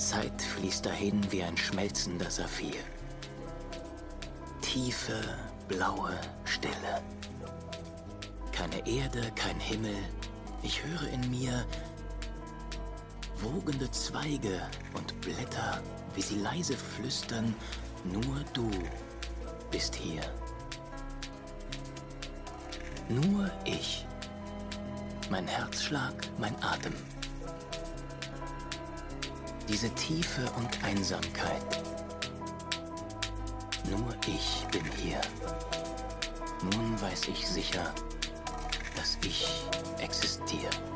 Zeit fließt dahin wie ein schmelzender Saphir. Tiefe, blaue Stille. Keine Erde, kein Himmel. Ich höre in mir wogende Zweige und Blätter, wie sie leise flüstern, nur du bist hier. Nur ich. Mein Herzschlag, mein Atem. Diese Tiefe und Einsamkeit. Nur ich bin hier. Nun weiß ich sicher, dass ich existiere.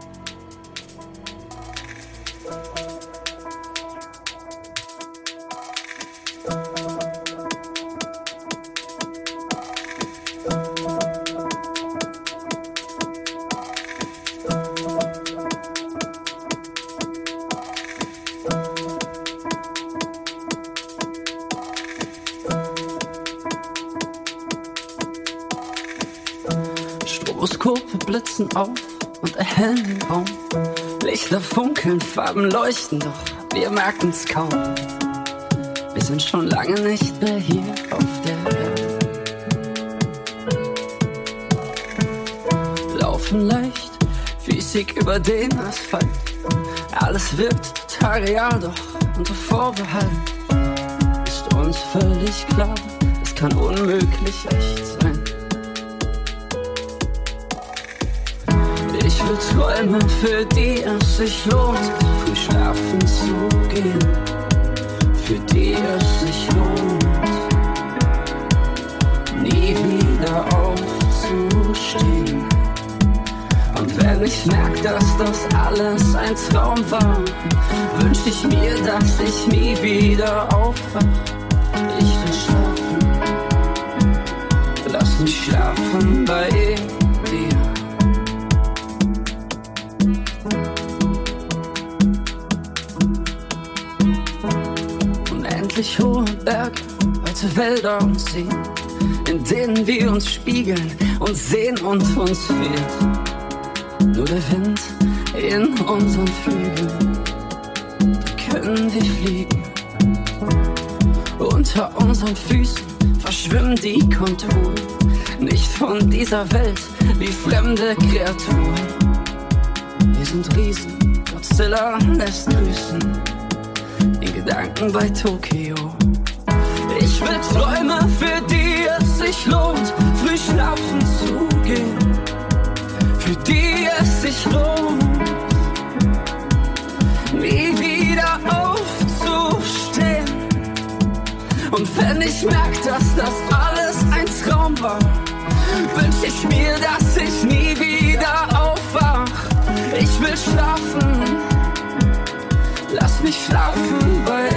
Auf und erhellen den Raum. Lichter funkeln, Farben leuchten, doch wir merken's kaum. Wir sind schon lange nicht mehr hier auf der Erde. Laufen leicht, Physik über den Asphalt. Alles wirkt total real, doch unter Vorbehalt ist uns völlig klar, es kann unmöglich echt sein. Ich will Träume, für die es sich lohnt, früh schlafen zu gehen. Für die es sich lohnt, nie wieder aufzustehen. Und wenn ich merk, dass das alles ein Traum war, wünsch ich mir, dass ich nie wieder aufwach. Ich will schlafen, lass mich schlafen bei dir. Denen wir uns spiegeln und sehen und uns fehlt. Nur der Wind in unseren Flügeln, können wir fliegen. Unter unseren Füßen verschwimmen die Konturen, nicht von dieser Welt wie fremde Kreaturen. Wir sind Riesen, Godzilla lässt grüßen in Gedanken bei Tokio. Ich will Träume, für es sich lohnt, früh schlafen zu gehen. Für die es sich lohnt, nie wieder aufzustehen. Und wenn ich merk, dass das alles ein Traum war, wünsch ich mir, dass ich nie wieder aufwach. Ich will schlafen. Lass mich schlafen bei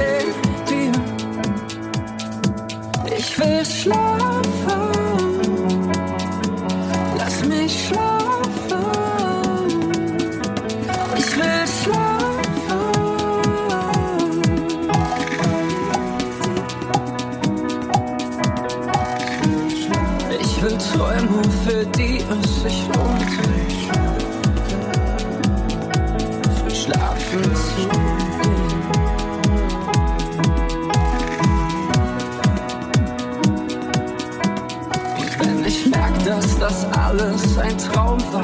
alles ein Traum war,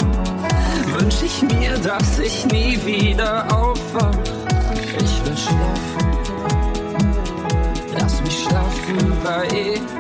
wünsch ich mir, dass ich nie wieder aufwach. Ich will schlafen, lass mich schlafen bei dir.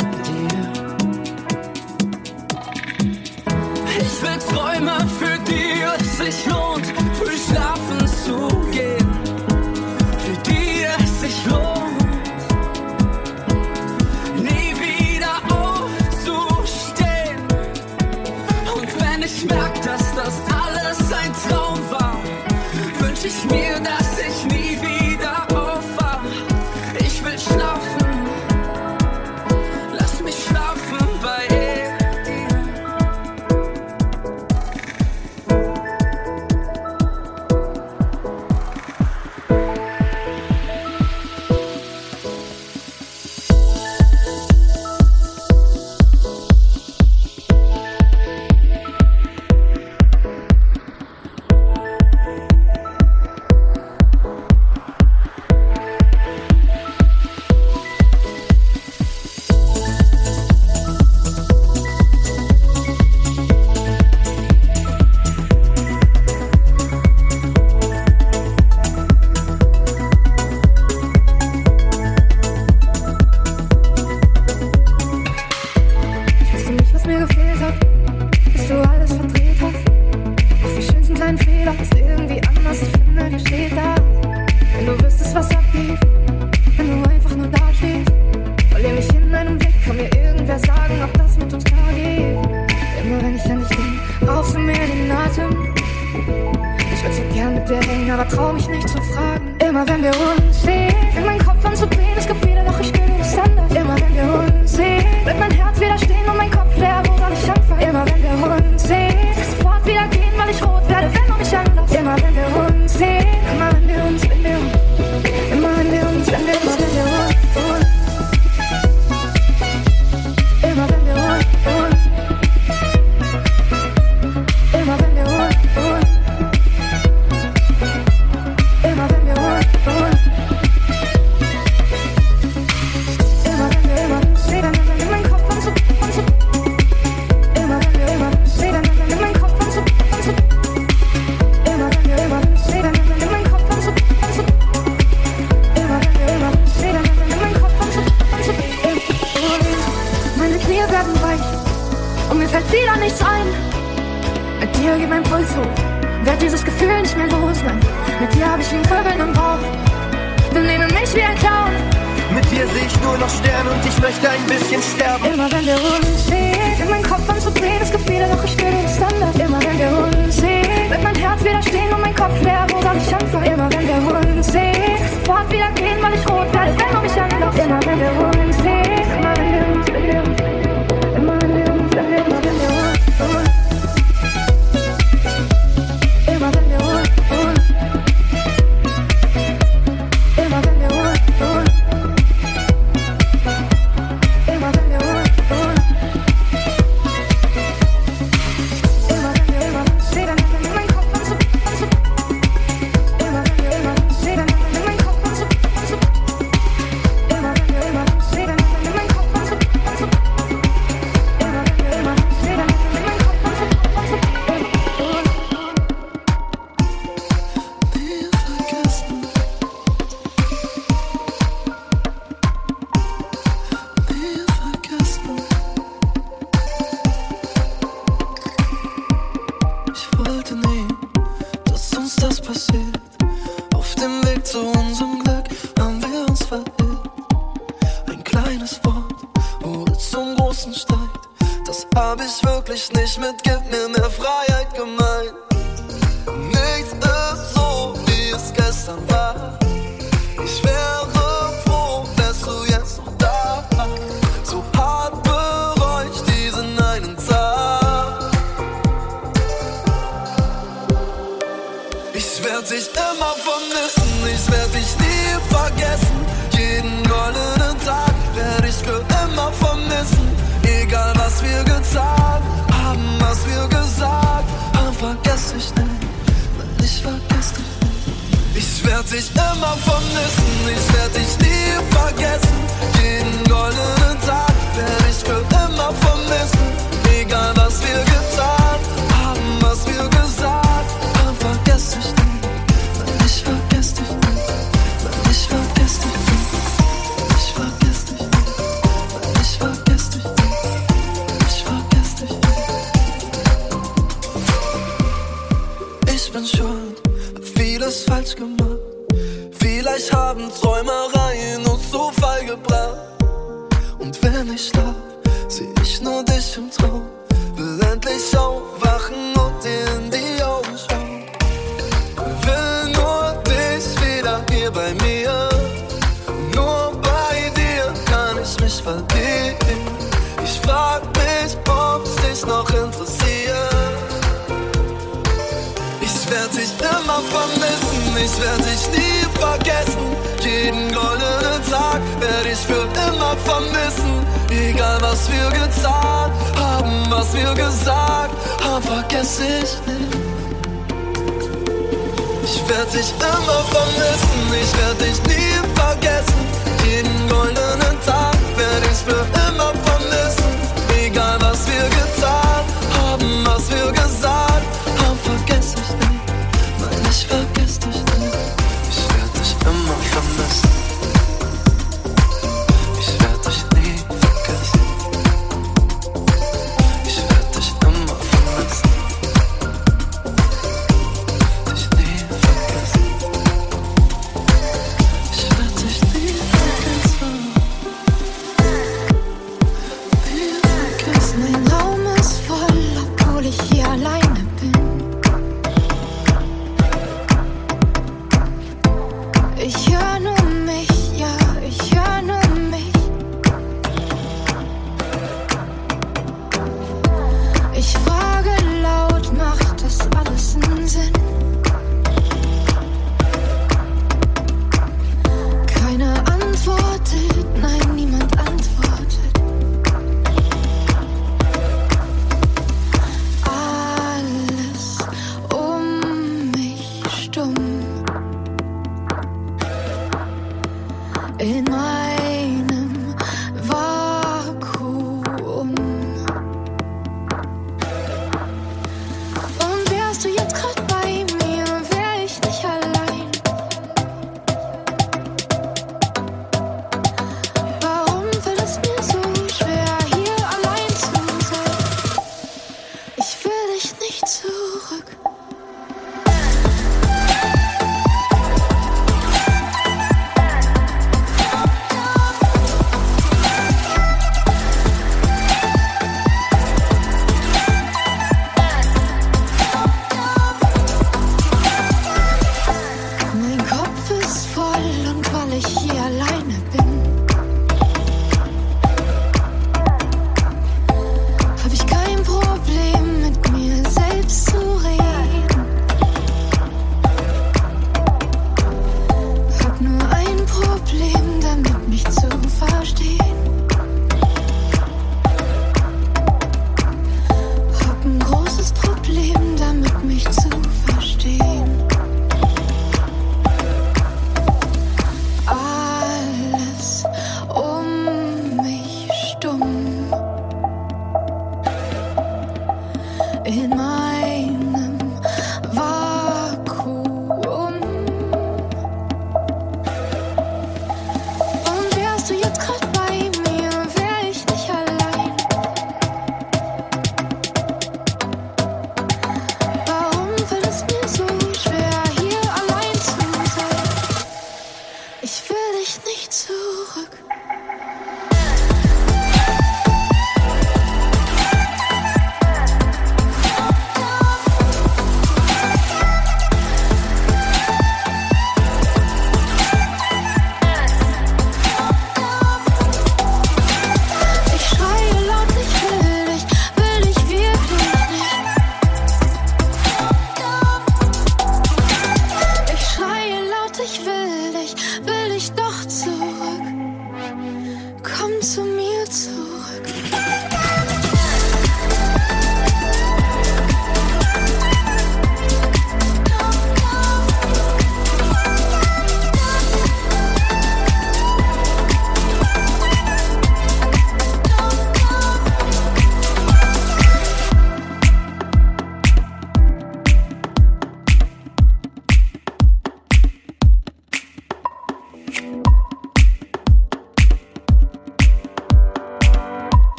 so mute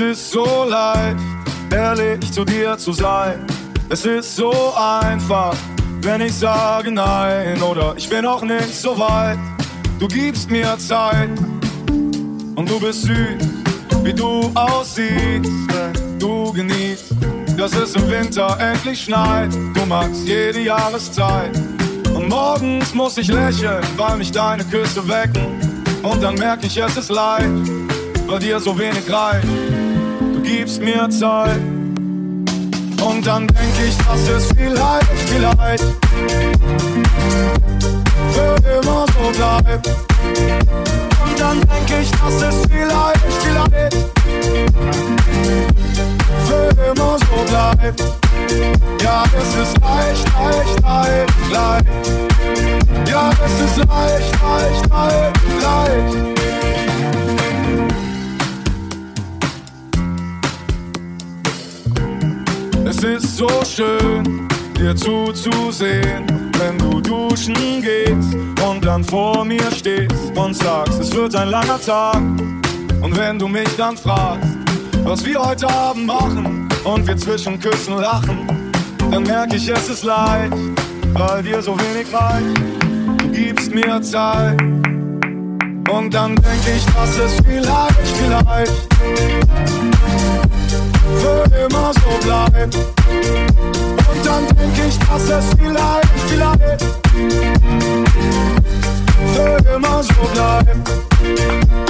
Es ist so leicht, ehrlich zu dir zu sein. Es ist so einfach, wenn ich sage nein oder ich bin noch nicht so weit. Du gibst mir Zeit und du bist süß, wie du aussiehst, du genießt, dass es im Winter endlich schneit. Du magst jede Jahreszeit und morgens muss ich lächeln, weil mich deine Küsse wecken und dann merke ich, es ist leid, weil dir so wenig reicht. Gibst mir Zeit. Und dann denk ich, dass es vielleicht, vielleicht für immer so bleibt. Und dann denk ich, dass es vielleicht, vielleicht für immer so bleibt. Ja, es ist leicht, leicht, leicht, leicht. Ja, es ist leicht, leicht, leicht, leicht. So schön, dir zuzusehen, wenn du duschen gehst und dann vor mir stehst und sagst, es wird ein langer Tag. Und wenn du mich dann fragst, was wir heute Abend machen und wir zwischen Küssen lachen, dann merke ich, es ist leicht, weil dir so wenig reicht. Du gibst mir Zeit. Und dann denk ich, dass es vielleicht, vielleicht für immer so bleibt. Und dann denk ich, dass es vielleicht, vielleicht für immer so bleibt.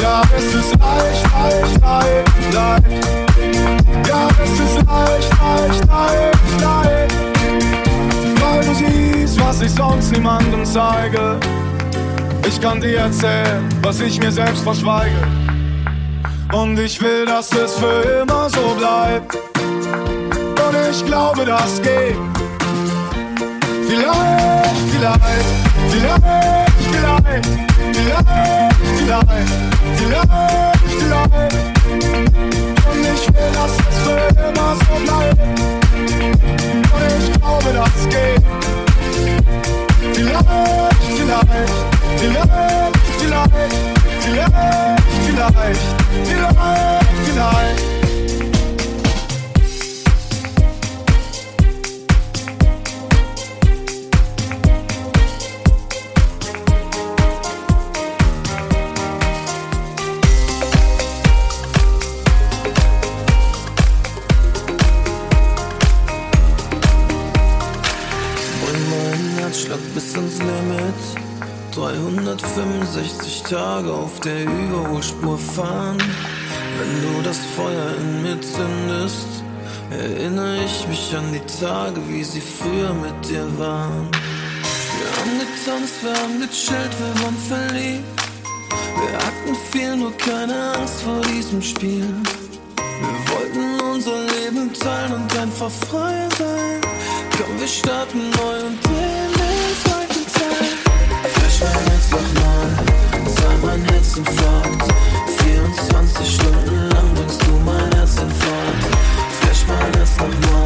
Ja, es ist leicht, leicht, leicht, leicht. Ja, es ist leicht, leicht, leicht, leicht. Weil du siehst, was ich sonst niemandem zeige. Ich kann dir erzählen, was ich mir selbst verschweige. Und ich will, dass es für immer so bleibt ich glaube, das geht. Vielleicht, vielleicht, vielleicht, vielleicht, vielleicht, vielleicht, vielleicht, vielleicht. Und ich will, dass es für immer so bleibt. Und ich glaube, das geht. Vielleicht, vielleicht, vielleicht, vielleicht, vielleicht, vielleicht, vielleicht, vielleicht. Tage auf der Überholspur fahren. Wenn du das Feuer in mir zündest, erinnere ich mich an die Tage, wie sie früher mit dir waren. Wir haben getanzt, wir haben gechillt, wir waren verliebt. Wir hatten viel, nur keine Angst vor diesem Spiel. Wir wollten unser Leben teilen und einfach frei sein. Komm, wir starten neu und drehen den zweiten Teil. Mein Herz nochmal, sei mein Herzinfarkt. 24 Stunden lang bringst du mein Herz in Fahrt. Flash mein Herz nochmal, bis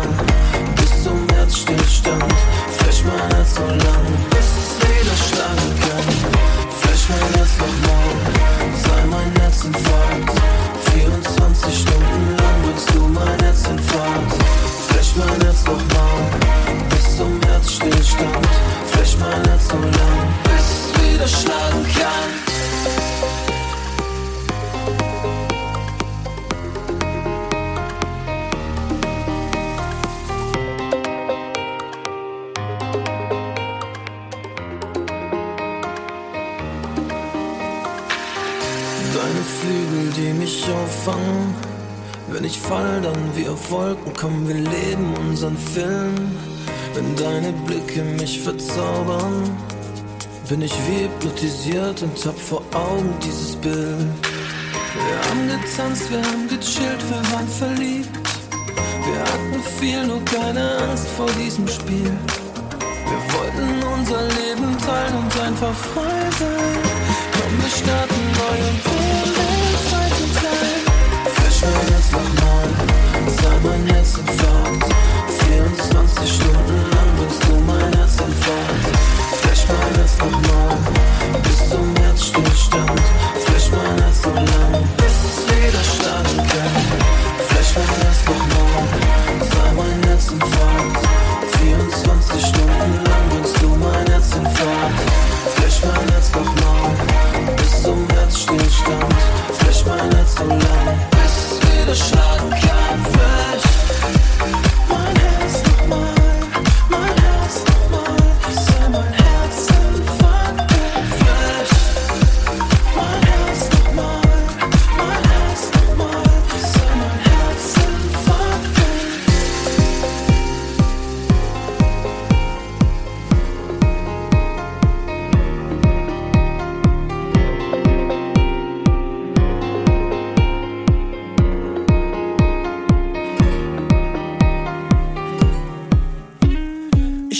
unseren Film. Wenn deine Blicke mich verzaubern, bin ich wie hypnotisiert und hab vor Augen dieses Bild. Wir haben getanzt, wir haben gechillt, wir waren verliebt. Wir hatten viel, nur keine Angst vor diesem Spiel. Wir wollten unser Leben teilen und einfach frei sein. Komm, wir starten neu und drehen den zweiten Teil. Flash mein Herz nochmal, sei mein Herzinfarkt. 24 Stunden lang bringst du mein Herz in Fahrt. Flash mein Herz nochmal,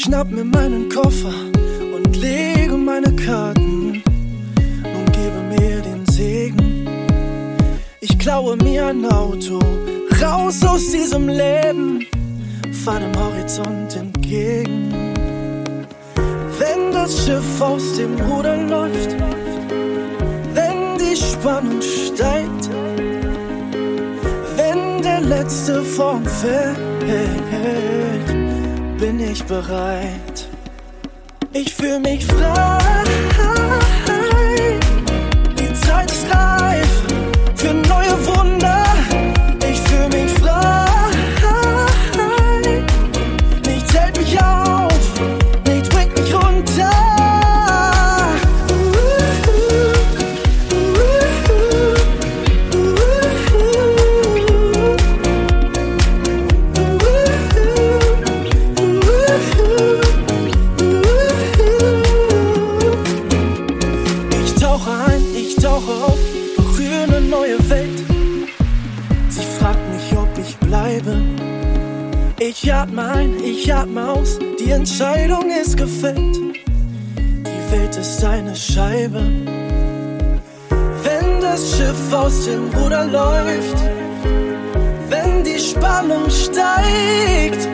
schnapp mir meinen Koffer und lege meine Karten und gebe mir den Segen. Ich klaue mir ein Auto, raus aus diesem Leben, fahr dem Horizont entgegen. Wenn das Schiff aus dem Ruder läuft, wenn die Spannung steigt, wenn der letzte Form fällt bin ich bereit. Ich fühle mich frei. Die Zeit ist reif ich atme aus, die Entscheidung ist gefällt. Die Welt ist eine Scheibe. Wenn das Schiff aus dem Ruder läuft, wenn die Spannung steigt,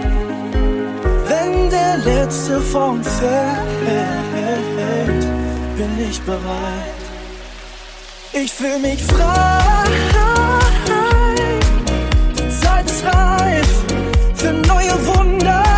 wenn der letzte Form fällt, bin ich bereit. Ich fühle mich frei. Die Zeit ist reif für neue Wunder.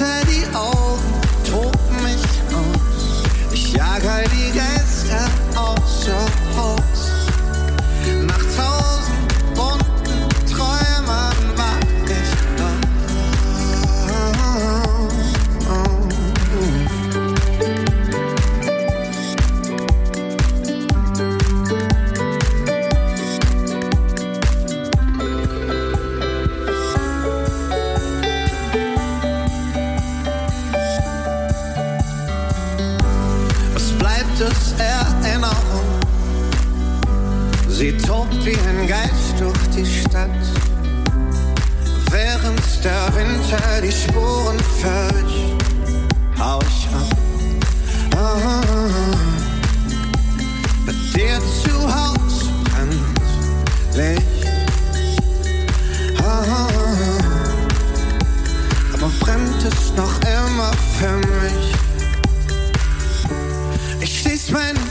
turn the old wie ein Geist durch die Stadt, während der Winter die Spuren fällt. Hau ich ab. Ah, bei dir zu Hause brennt Licht. Ah, aber brennt es noch immer für mich. Ich schließ meinen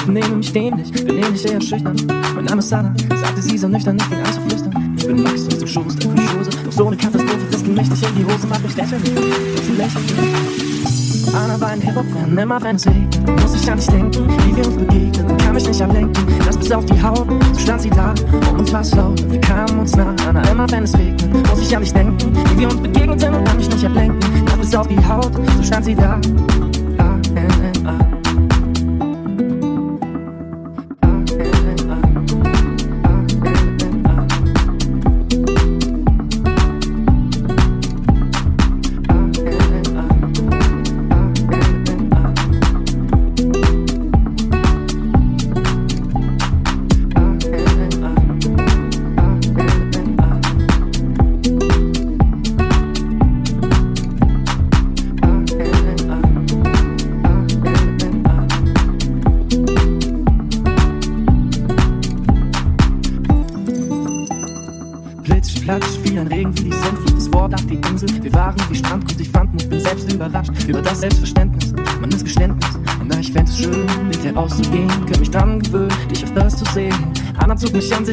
Ich benehme mich dämlich, benehme mich eher schüchtern. Mein Name ist Sana, sagte sie so nüchtern, ich bin anzuflüstern. Ich bin Max aus dem Schoß der Franzose. Doch so eine Katastrophe, frisst ging mächtig in die Hose, macht mich lächeln. Anna war ein Hip-Hop-Fan, immer wenn es regnet, muss ich an dich denken, wie wir uns begegnen, kann mich nicht ablenken, das bis auf die Haut, so stand sie da, um uns was laut, wir kamen uns nah, Anna, immer wenn es regnet, muss ich an dich denken, wie wir uns begegneten, kann mich nicht ablenken, das bis auf die Haut, so stand sie da,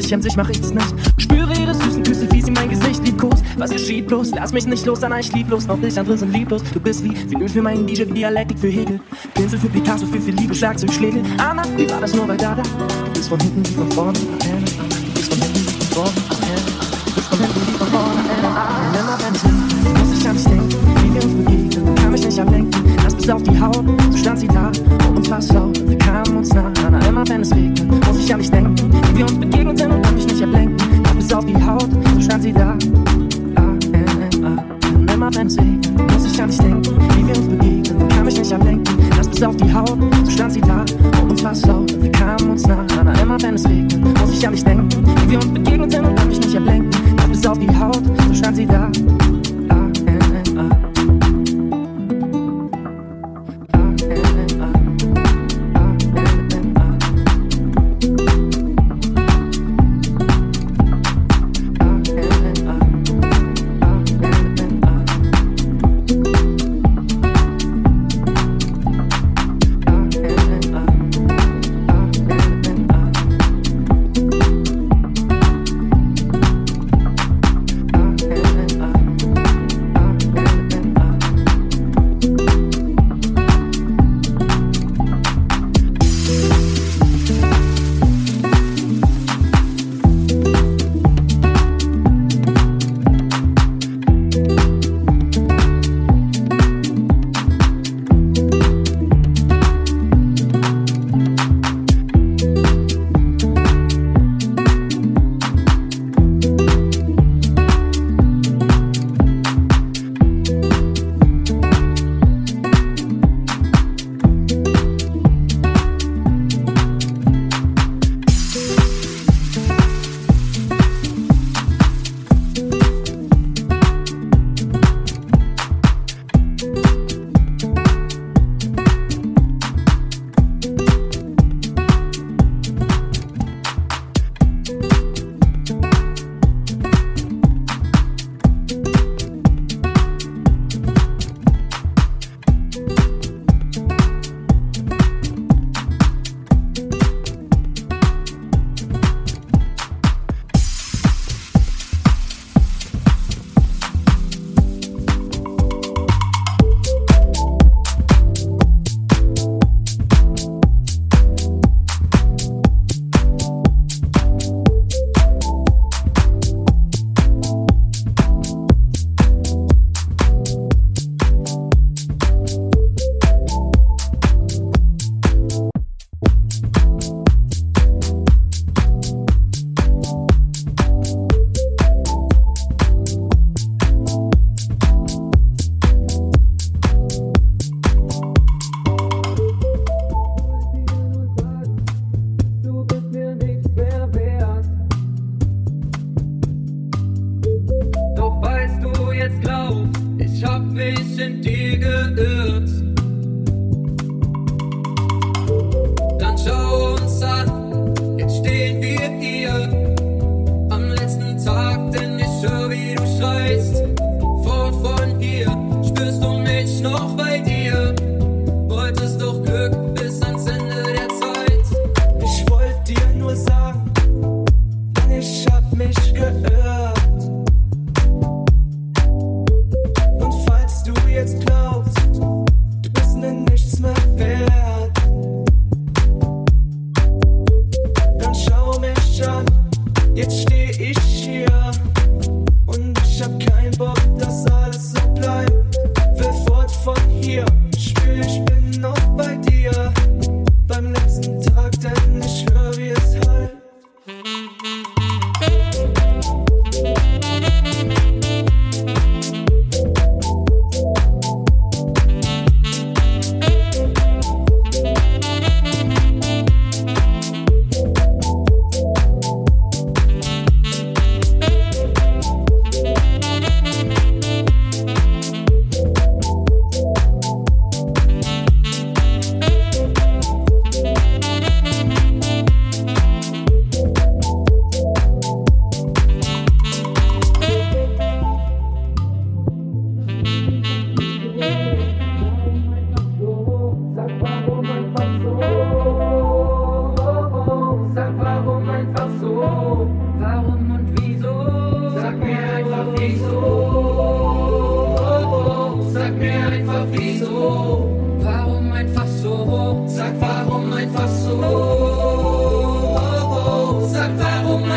sich an sich mach ich's nicht. Spüre ihre süßen Küsse, wie sie mein Gesicht liebkost. Was geschieht bloß? Lass mich nicht los, dann ich lieblos. Auch dich, andere sind lieblos. Du bist wie Vinyl für meinen DJ, wie Dialektik für Hegel. Pinsel für Picasso, für viel Liebe, Schlagzeugschläge. Anna, wie war das nur bei Dada? Du bist von hinten wie von vorne. Du bist von hinten wie von vorne. Du bist von hinten wie von vorne. Immer wenn ich muss ich an dich denken, wie wir uns begegnen. Kann mich nicht ablenken, das bis auf die Haut. So stand sie da, uns was laut. Wir kamen uns nah, Anna, immer wenn es regnet, muss ich an dich denken, wie wir uns begegneten ablenken.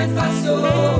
mai passou.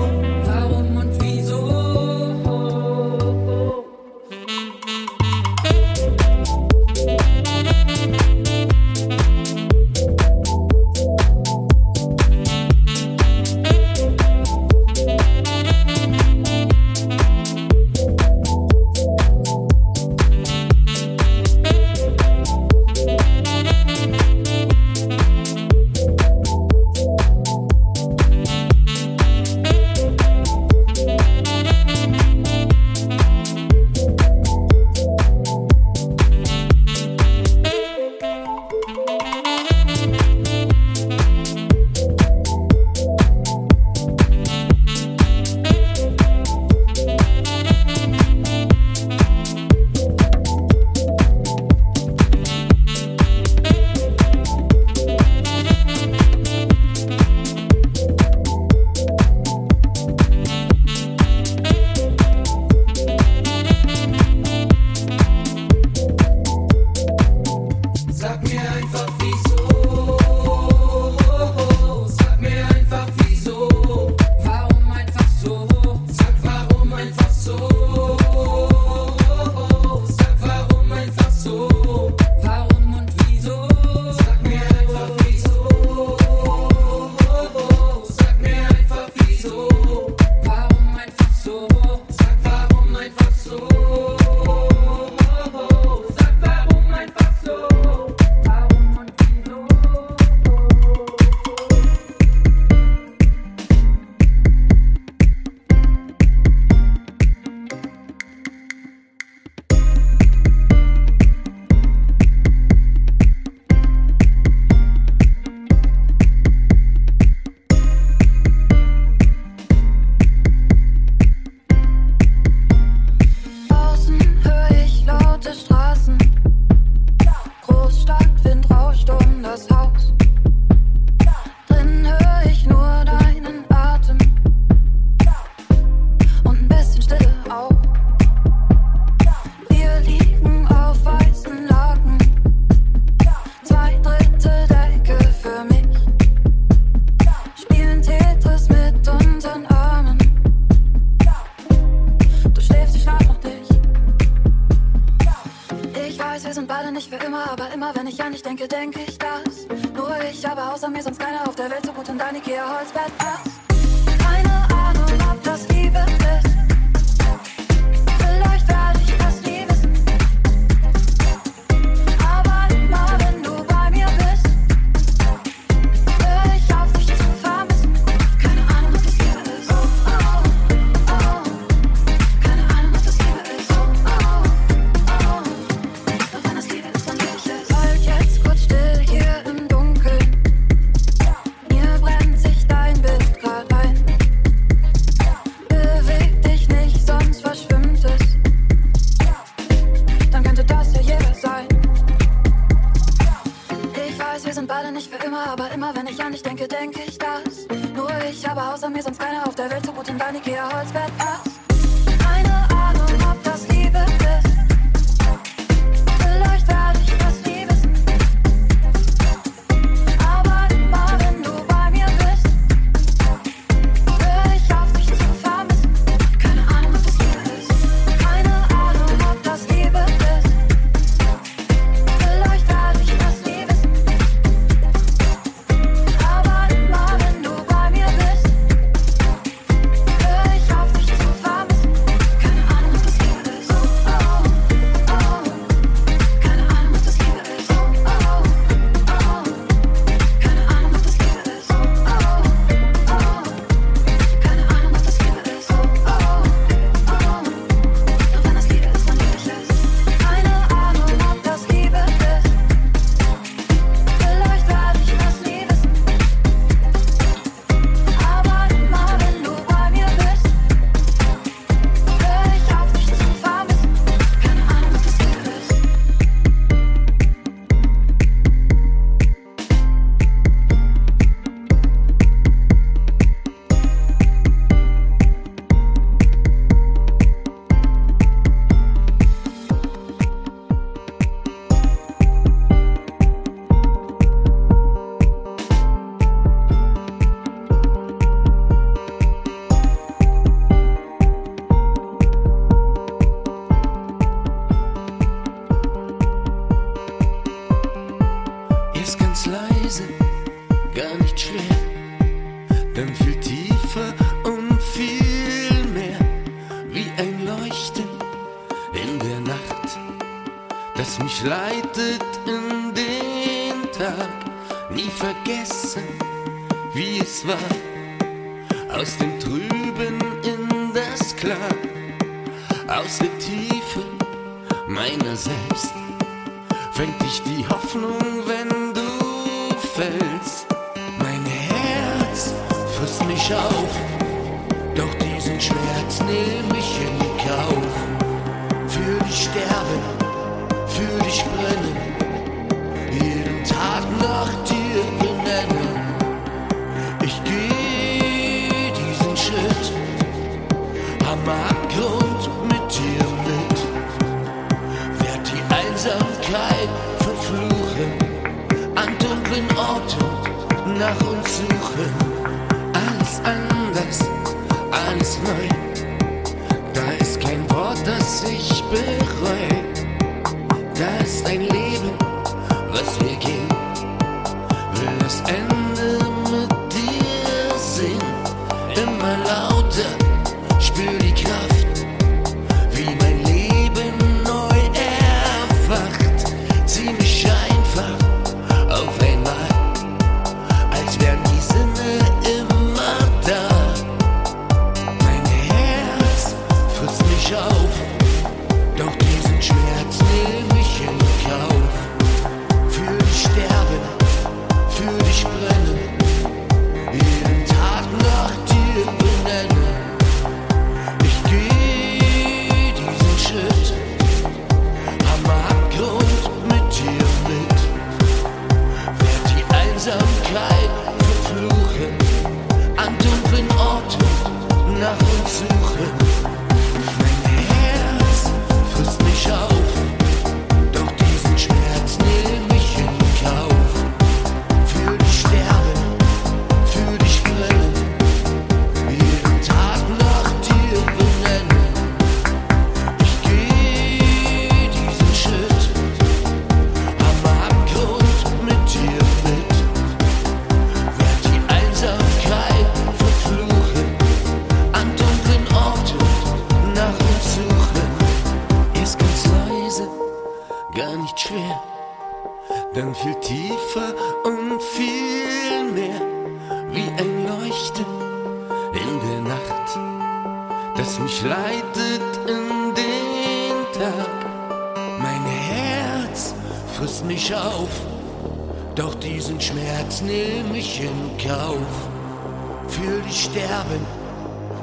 Sterben,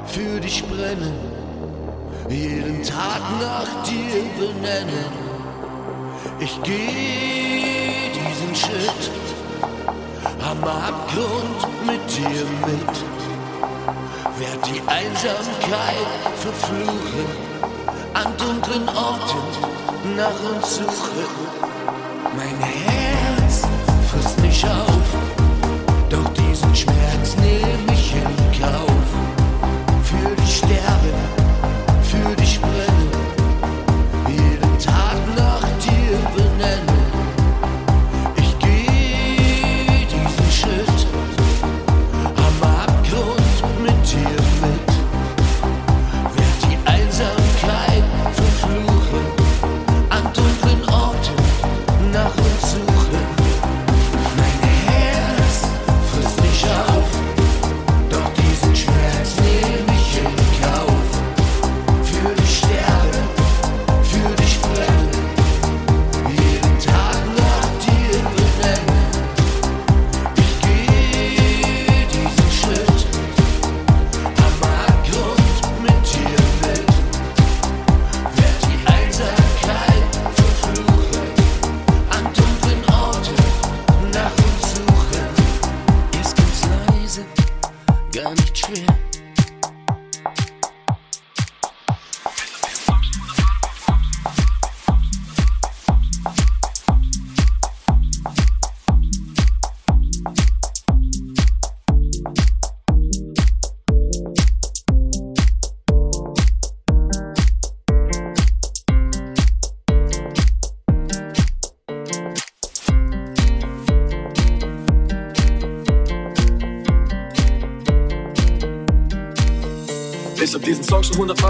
für dich brennen, jeden Tag nach dir benennen ich gehe diesen Schritt am Abgrund mit dir mit. Werd die Einsamkeit verfluchen, an dunklen Orten nach uns suchen. Mein Herz frisst mich auf,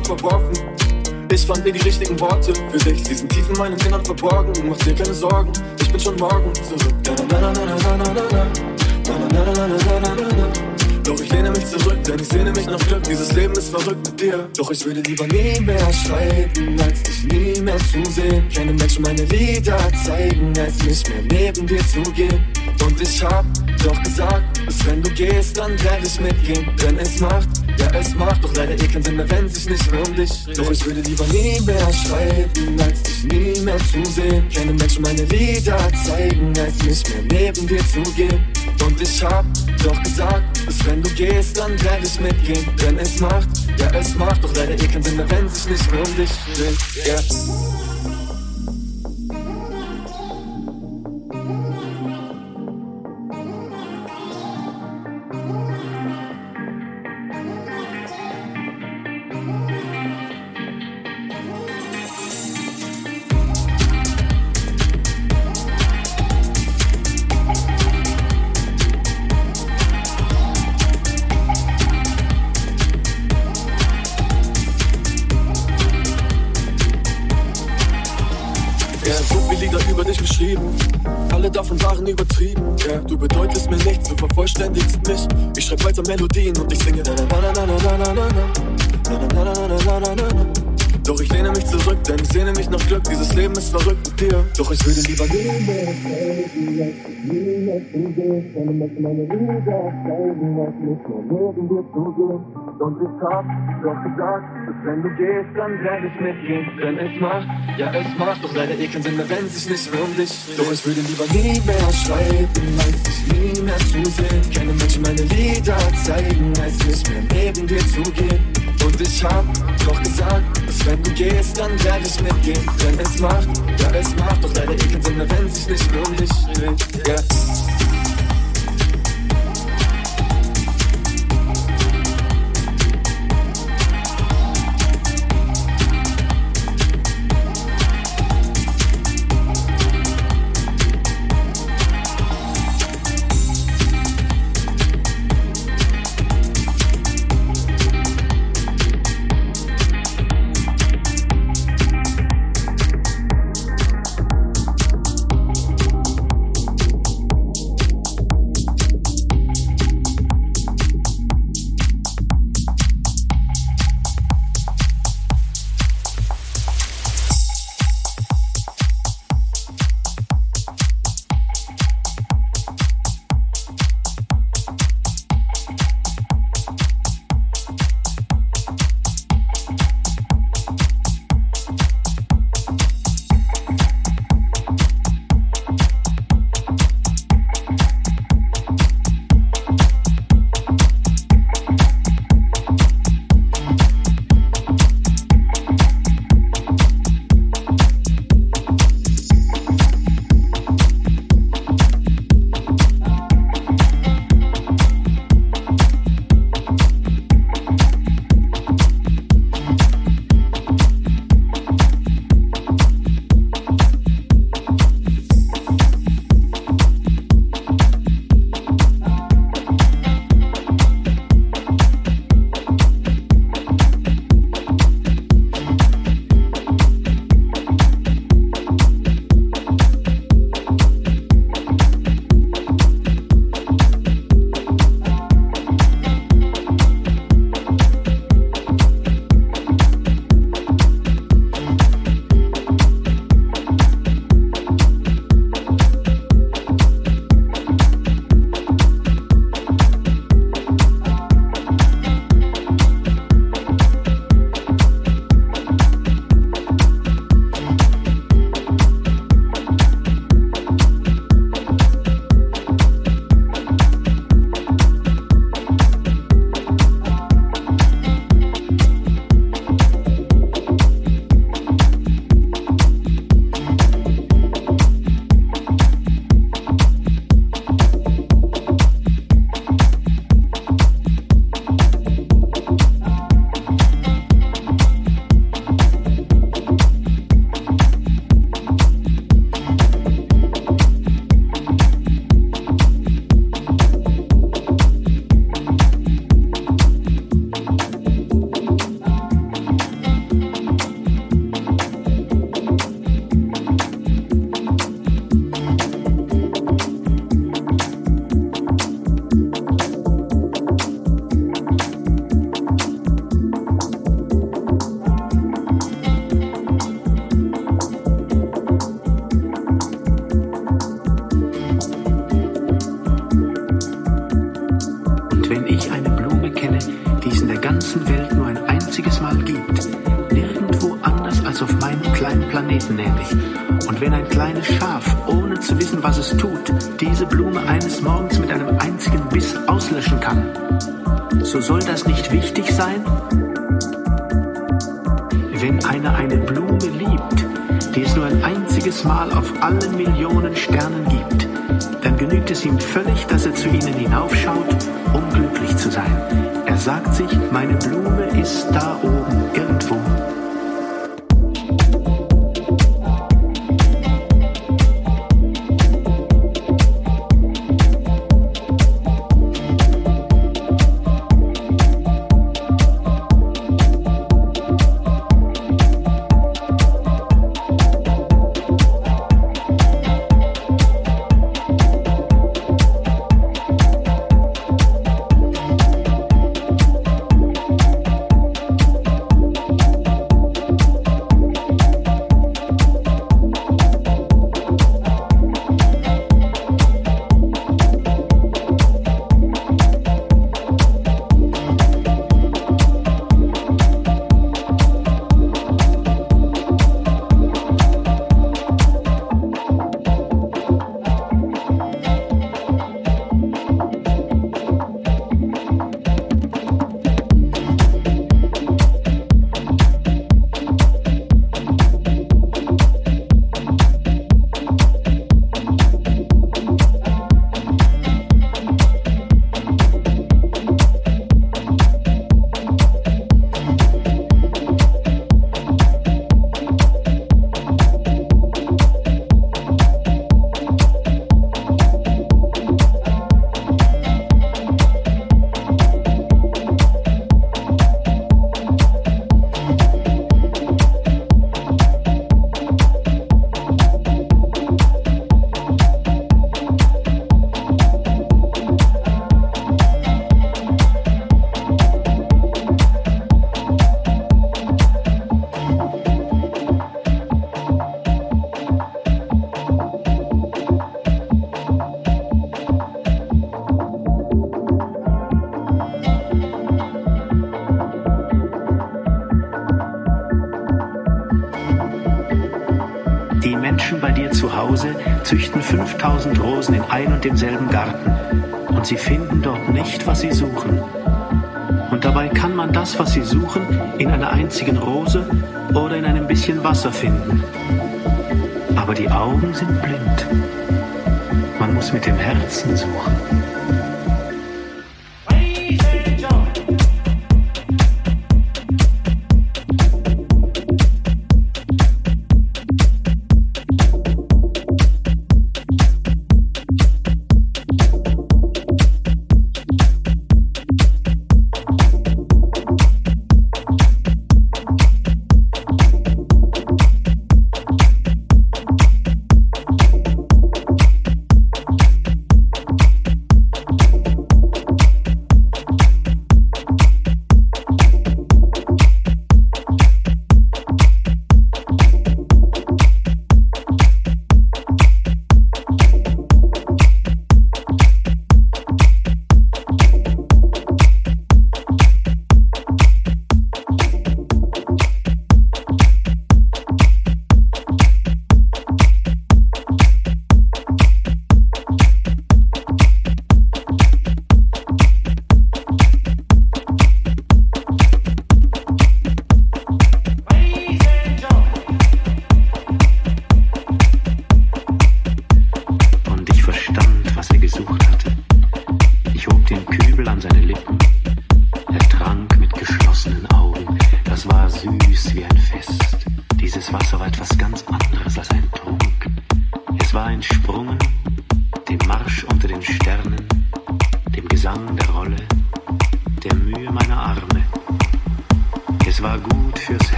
Male verworfen. Ich fand nie die richtigen Worte für dich. Sie sind tief in meinem Innern verborgen. Mach dir keine Sorgen, ich bin schon morgen zurück. Doch ich lehne mich zurück, denn ich sehne mich nach Glück. Dieses Leben ist verrückt mit dir. Doch ich würde lieber nie mehr schreiben, als dich nie mehr zu sehen. Keine Menschen meine Lieder zeigen, als nicht mehr neben dir zu gehen. Und ich hab doch gesagt, dass wenn du gehst, dann werde ich mitgehen. Denn es macht, ja es macht doch leider eh keinen Sinn mehr, wenn sich nicht mehr um dich. Doch ich würde lieber nie mehr schreiben, als dich nie mehr zu sehen. Keine Menschen meine Lieder zeigen, als nicht mehr neben dir zu gehen. Und ich hab doch gesagt, dass wenn du gehst, dann werde ich mitgehen. Denn es macht, ja es macht doch leider eh keinen Sinn mehr, wenn sich nicht mehr um dich dreht. Yeah. Ich weiter Melodien und ich singe Doch ich lehne mich zurück, denn ich sehne mich nach Glück. Dieses Leben ist verrückt mit dir. Doch ich würde lieber nie mehr schreiben, als dich nie mehr zu sehen. Keine Menschen meine Lieder zeigen, als nicht mehr neben dir zu gehen. Und ich hab doch gesagt, dass wenn du gehst, dann werde ich mitgehen. Denn es macht, ja es macht doch leider eh keinen Sinn mehr, wenn sich nicht mehr um dich. Doch ich würde lieber nie mehr schreiben, als dich nie mehr zu sehen. Keine Menschen meine Lieder zeigen, als nicht mehr neben dir zu gehen. Und ich hab doch gesagt, dass wenn du gehst, dann werde ich mitgehen. Denn es macht, ja es macht doch leider eh keinen Sinn mehr, wenn sich nicht mehr um dich dreht. Yeah. Diese Blume eines Morgens mit einem einzigen Biss auslöschen kann, so soll das nicht wichtig sein? Wenn einer eine Blume liebt, die es nur ein einziges Mal auf allen zu Hause züchten 5000 Rosen in ein und demselben Garten und sie finden dort nicht, was sie suchen. Und dabei kann man das, was sie suchen, in einer einzigen Rose oder in einem bisschen Wasser finden. Aber die Augen sind blind. Man muss mit dem Herzen suchen.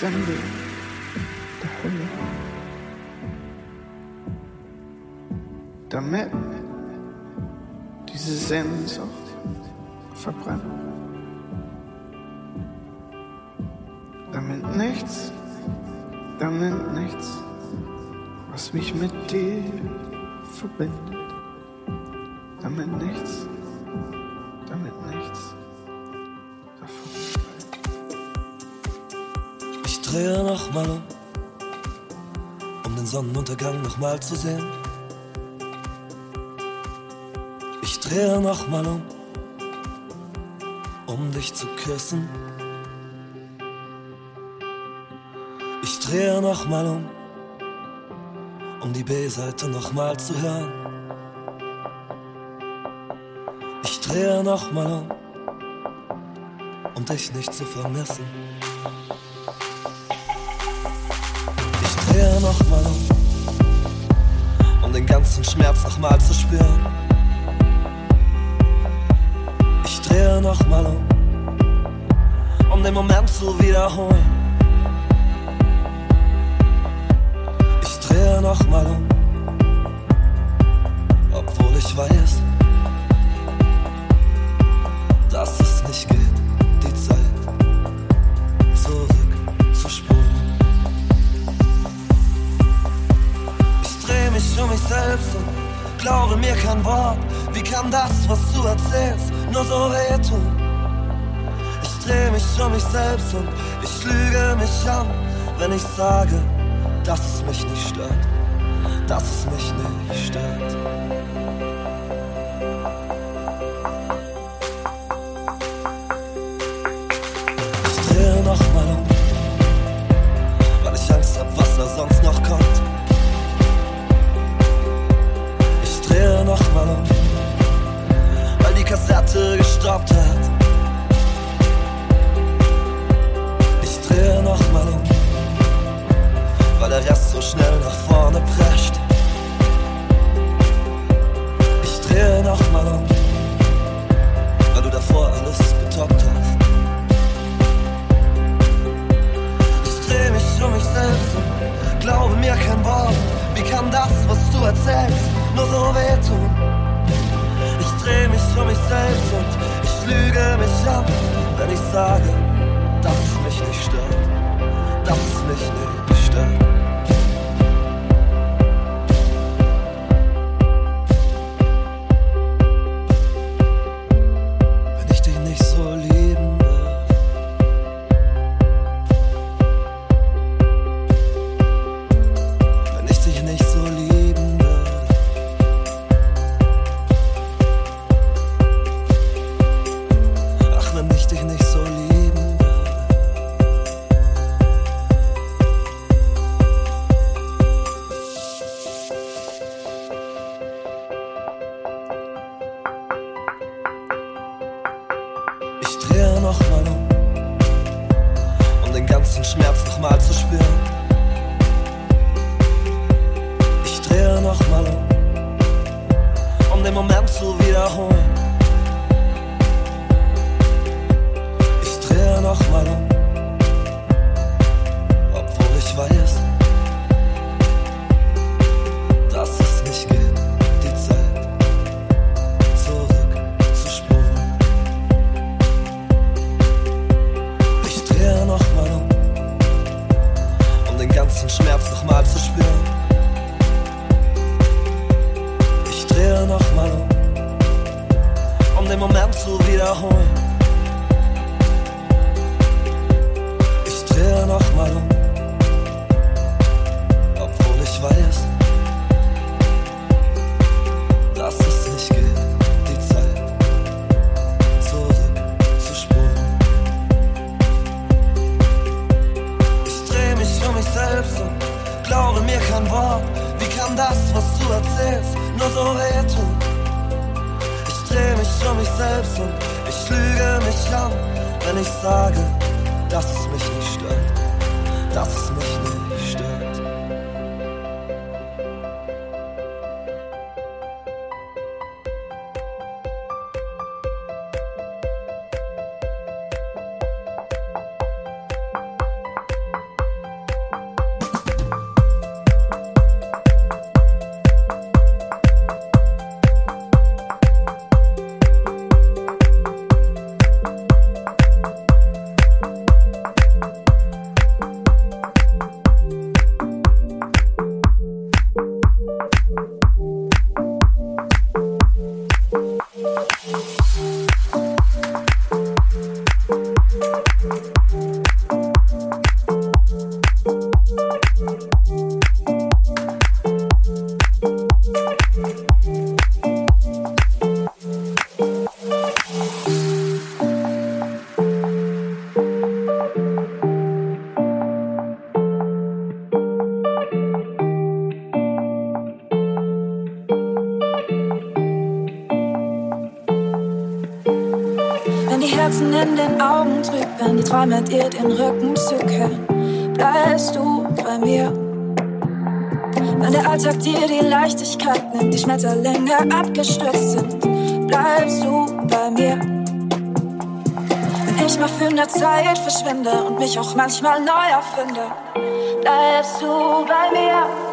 Sende. der Hölle. Damit diese Sehnsucht verbrennt. Damit nichts, damit nichts, was mich mit dir verbindet. Damit nichts nochmal zu sehen. Ich drehe nochmal um, um dich zu küssen. Ich drehe nochmal um, um die B-Seite nochmal zu hören. Ich drehe nochmal um, um dich nicht zu vermissen. Drehe nochmal um um den ganzen Schmerz nochmal zu spüren. Ich drehe nochmal um, um den Moment zu wiederholen. Ich drehe nochmal um, und ich lüge mich an, wenn ich sage, dass es mich nicht stört, dass es mich nicht stört. um das, was du erzählst, nur so Rätsel. Ich dreh mich um mich selbst und ich lüge mich an, wenn ich sage, dass es mich nicht stört, dass es mich nicht dir den Rücken zu kehren, bleibst du bei mir. Wenn der Alltag dir die Leichtigkeit nimmt, die Schmetterlinge abgestürzt sind, bleibst du bei mir. Wenn ich mal für eine Zeit verschwinde und mich auch manchmal neu erfinde, bleibst du bei mir.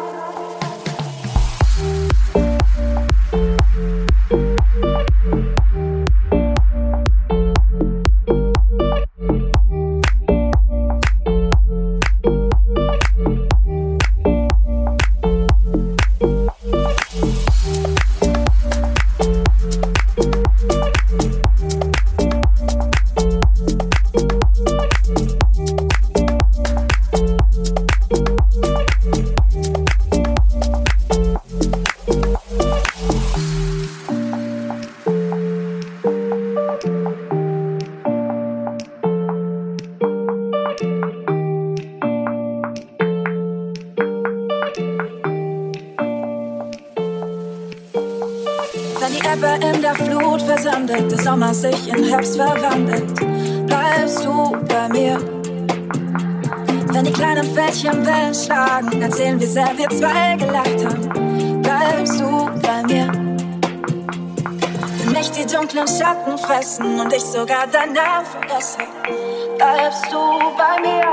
still got that knife for yourself. Perhaps to by me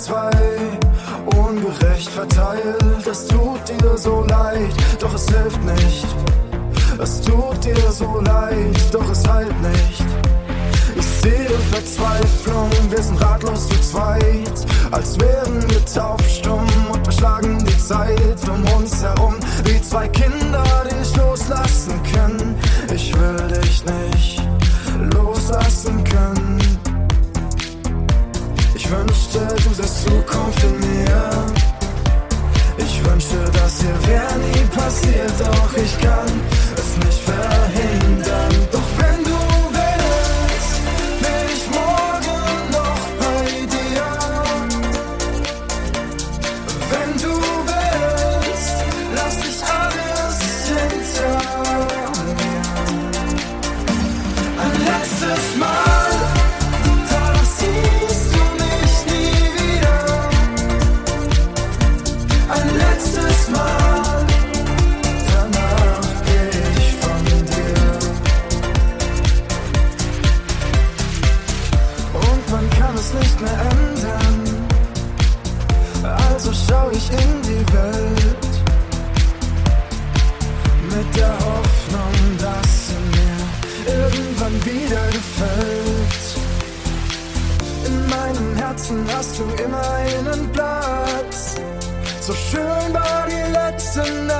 zwei ungerecht verteilt. Es tut dir so leid, doch es hilft nicht. Es tut dir so leid, doch es heilt nicht. Ich sehe Verzweiflung, wir sind ratlos zu zweit, als wären wir taubstumm und beschlagen die Zeit um uns herum, wie zwei Kinder, die ich loslassen können. Ich will dich nicht loslassen können. Ich wünschte, du sähst Zukunft in mir. Ich wünschte, dass hier wäre nie passiert, doch ich kann es nicht verhindern. Doch wenn du Herzen hast du immer einen Platz. So schön war die letzte Nacht.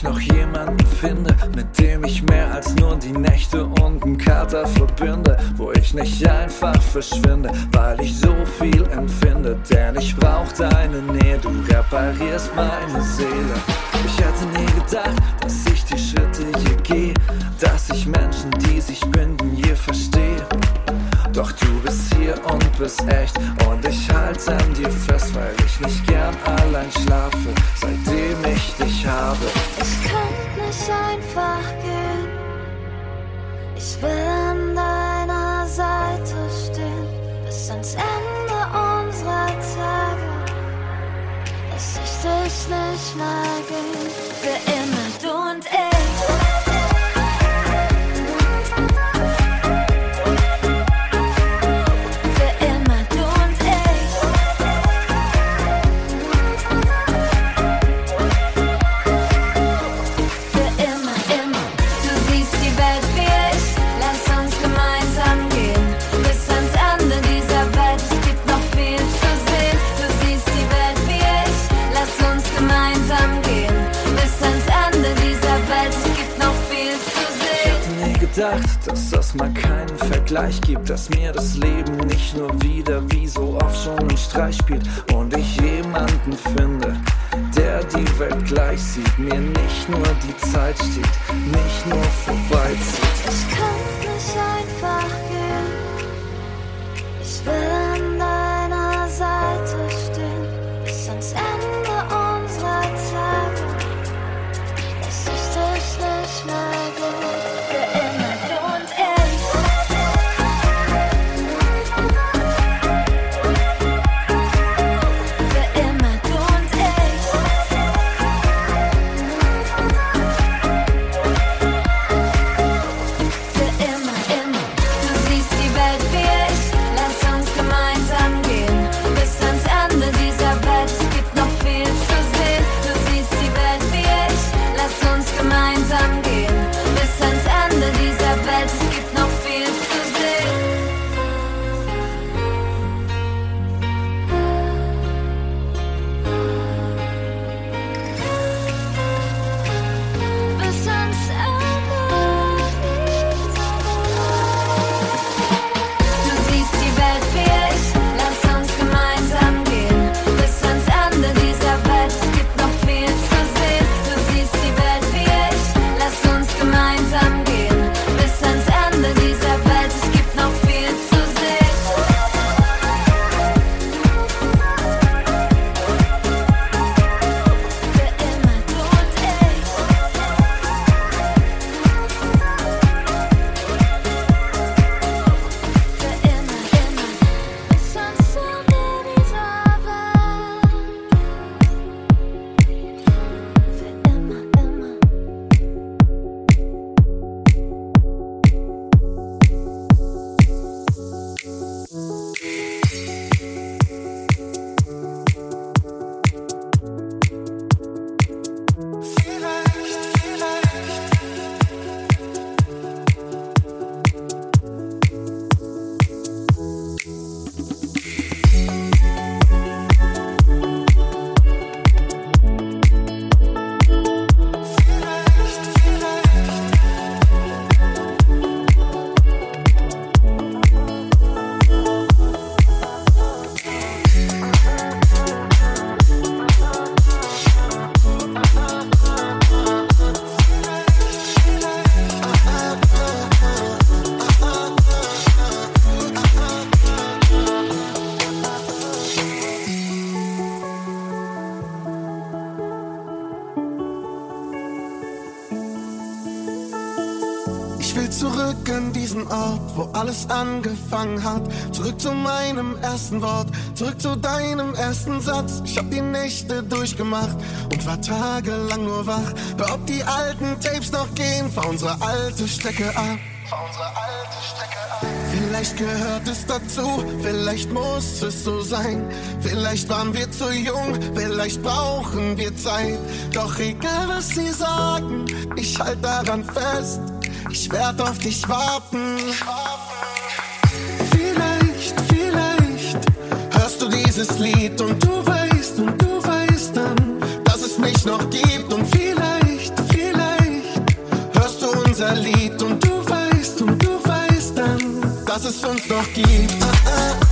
ich noch jemanden finde, mit dem ich mehr als nur die Nächte und den Kater verbinde, wo ich nicht einfach verschwinde, weil ich so viel empfinde, denn ich brauch deine Nähe, du reparierst meine Seele. Hand. Zurück zu meinem ersten Wort, zurück zu deinem ersten Satz. Ich hab die Nächte durchgemacht und war tagelang nur wach. Hör, ob die alten Tapes noch gehen, fahr unsere alte Strecke ab. Fahr unsere alte Strecke ab. Vielleicht gehört es dazu, vielleicht muss es so sein. Vielleicht waren wir zu jung, vielleicht brauchen wir Zeit. Doch egal was sie sagen, ich halt daran fest. Ich werd auf dich warten. Ich warten. dieses Lied und du weißt und du weißt dann, dass es mich noch gibt und vielleicht, vielleicht hörst du unser Lied und du weißt und du weißt dann, dass es uns noch gibt. Ah, ah.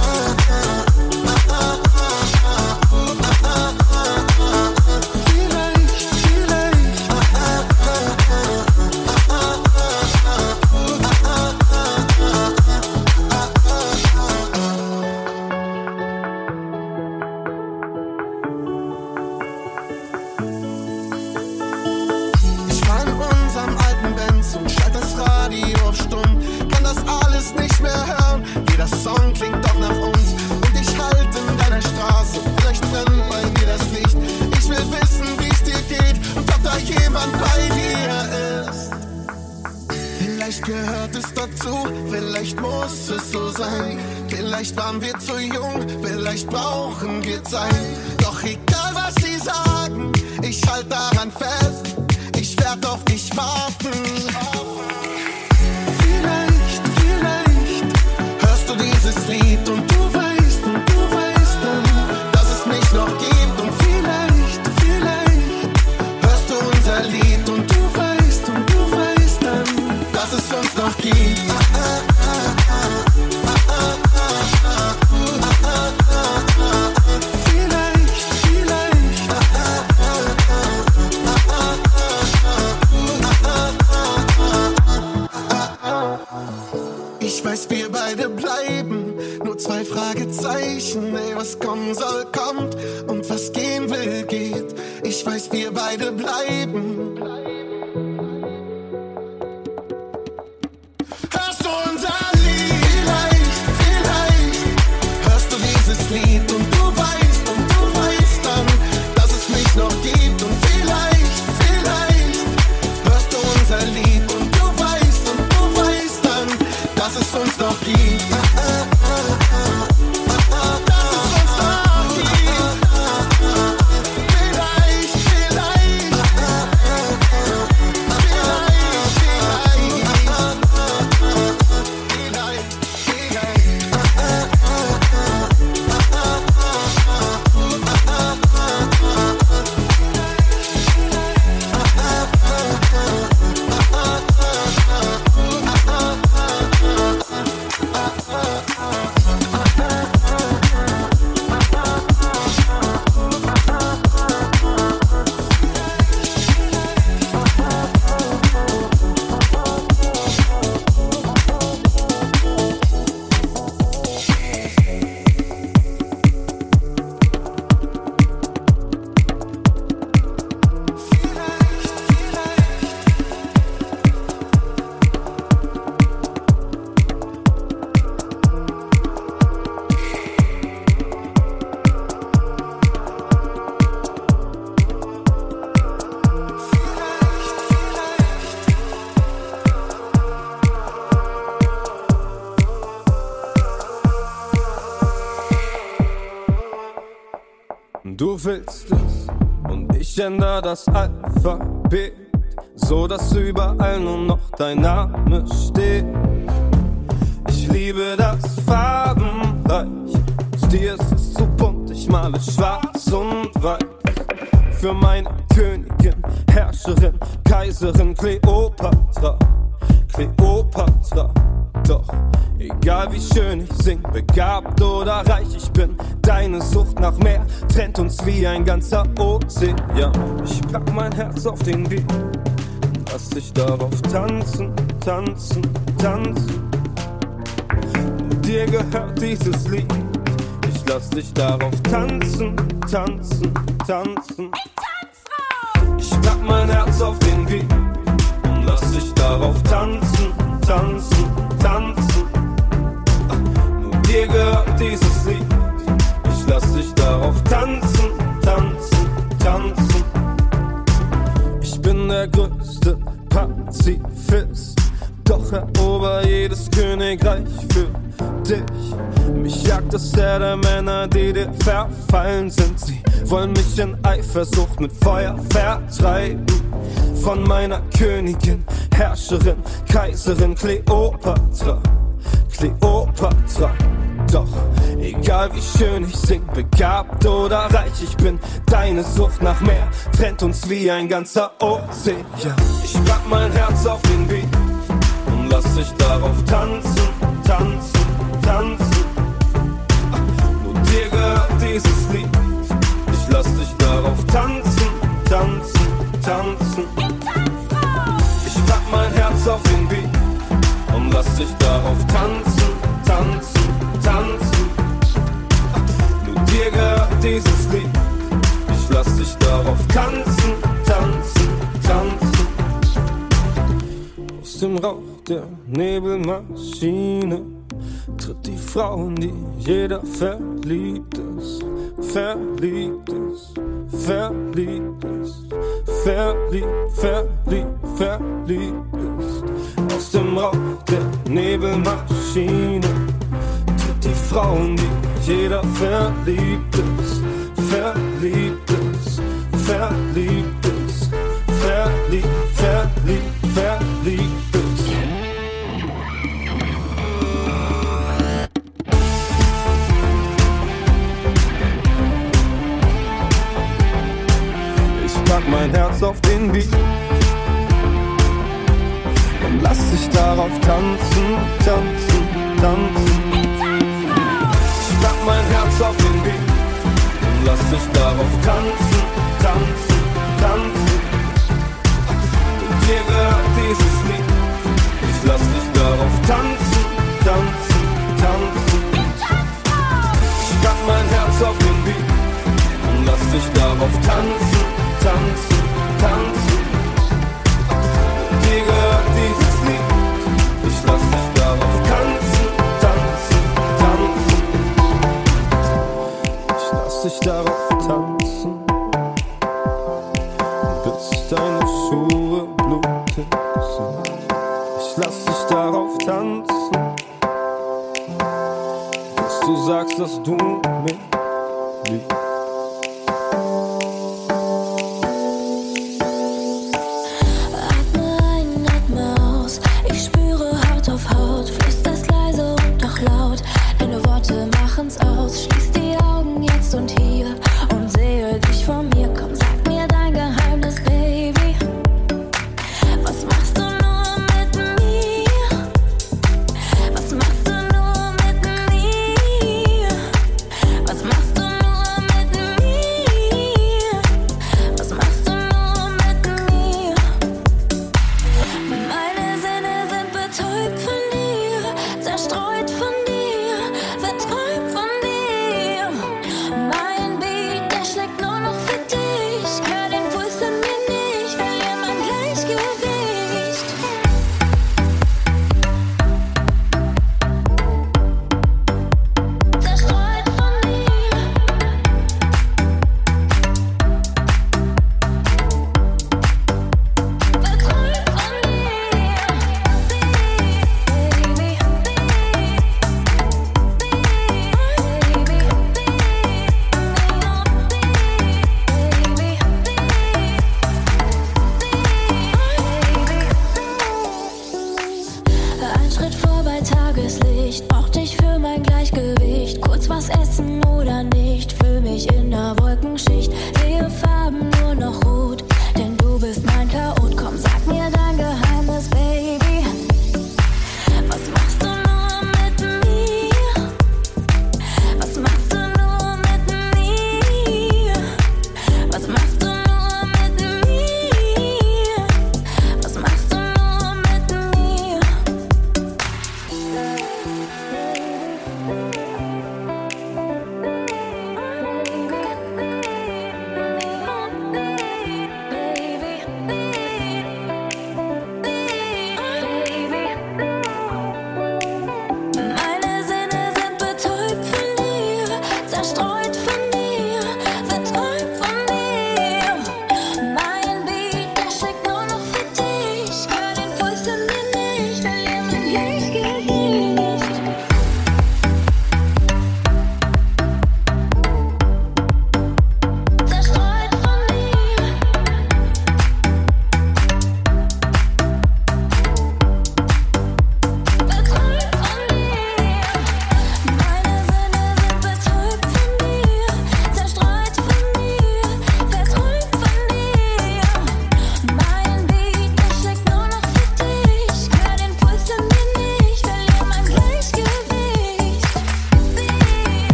Du willst es und ich ändere das Alphabet, so dass überall nur noch dein Name steht. Ich liebe das Farbenreich, aus dir ist es so bunt, ich male schwarz und weiß. Für meine Königin, Herrscherin, Kaiserin Kleopatra, Kleopatra. Doch egal wie schön ich sing, begabt oder reich ich bin, deine Sucht nach mehr trennt uns wie ein ganzer Ozean. Ich pack mein Herz auf den Beat, lass dich darauf tanzen, tanzen, tanzen. Dir gehört dieses Lied, ich lass dich darauf tanzen, tanzen, tanzen. Ich pack mein Herz auf den Beat und lass dich darauf tanzen, tanzen, tanzen. Dir gehört dieses Lied. Ich lass dich darauf tanzen, tanzen, tanzen. Ich bin der größte Pazifist, doch erober jedes Königreich für dich. Mich jagt das Herr der Männer, die dir verfallen sind. Sie wollen mich in Eifersucht mit Feuer vertreiben. Von meiner Königin, Herrscherin, Kaiserin Kleopatra. Kleopatra. Doch egal wie schön ich sing, begabt oder reich, ich bin deine Sucht nach mehr, trennt uns wie ein ganzer Ozean. Ich pack mein Herz auf den Beat und lass dich darauf tanzen, tanzen, tanzen. Nur dir gehört dieses Lied, ich lass dich darauf tanzen, tanzen, tanzen. Ich pack mein Herz auf den Beat lass dich darauf tanzen, tanzen, tanzen. Nur dir gehört dieses Lied, ich lass dich darauf tanzen, tanzen, tanzen. Aus dem Rauch der Nebelmaschine tritt die Frau, in die jeder verliebt ist, verliebt ist, verliebt ist, verliebt, verliebt, verliebt ist. Aus dem Rauch der Nebelmaschine tritt die Frau, in die jeder verliebt ist, verliebt ist, verliebt ist, verliebt, verliebt, verliebt. Ich pack mein Herz auf den Beat lass dich darauf tanzen, tanzen, tanzen. Ich pack mein Herz auf den Beat und lass dich darauf tanzen, tanzen, tanzen. Und dir gehört dieses Lied, ich lass dich darauf tanzen, tanzen, tanzen. Ich pack mein Herz auf den und lass dich darauf tanzen, tanzen.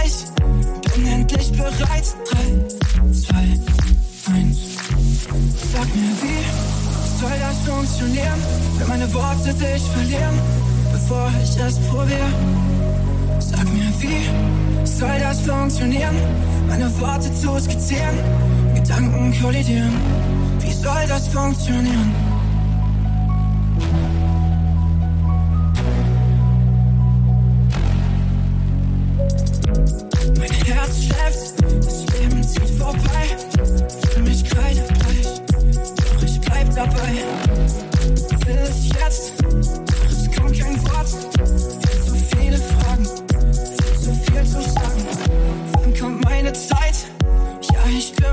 Weich, bin endlich bereit. Drei, zwei, eins. Sag mir, wie soll das funktionieren, wenn meine Worte dich verlieren, bevor ich es probiere? Sag mir, wie soll das funktionieren, meine Worte zu skizzieren, Gedanken kollidieren? Wie soll das funktionieren?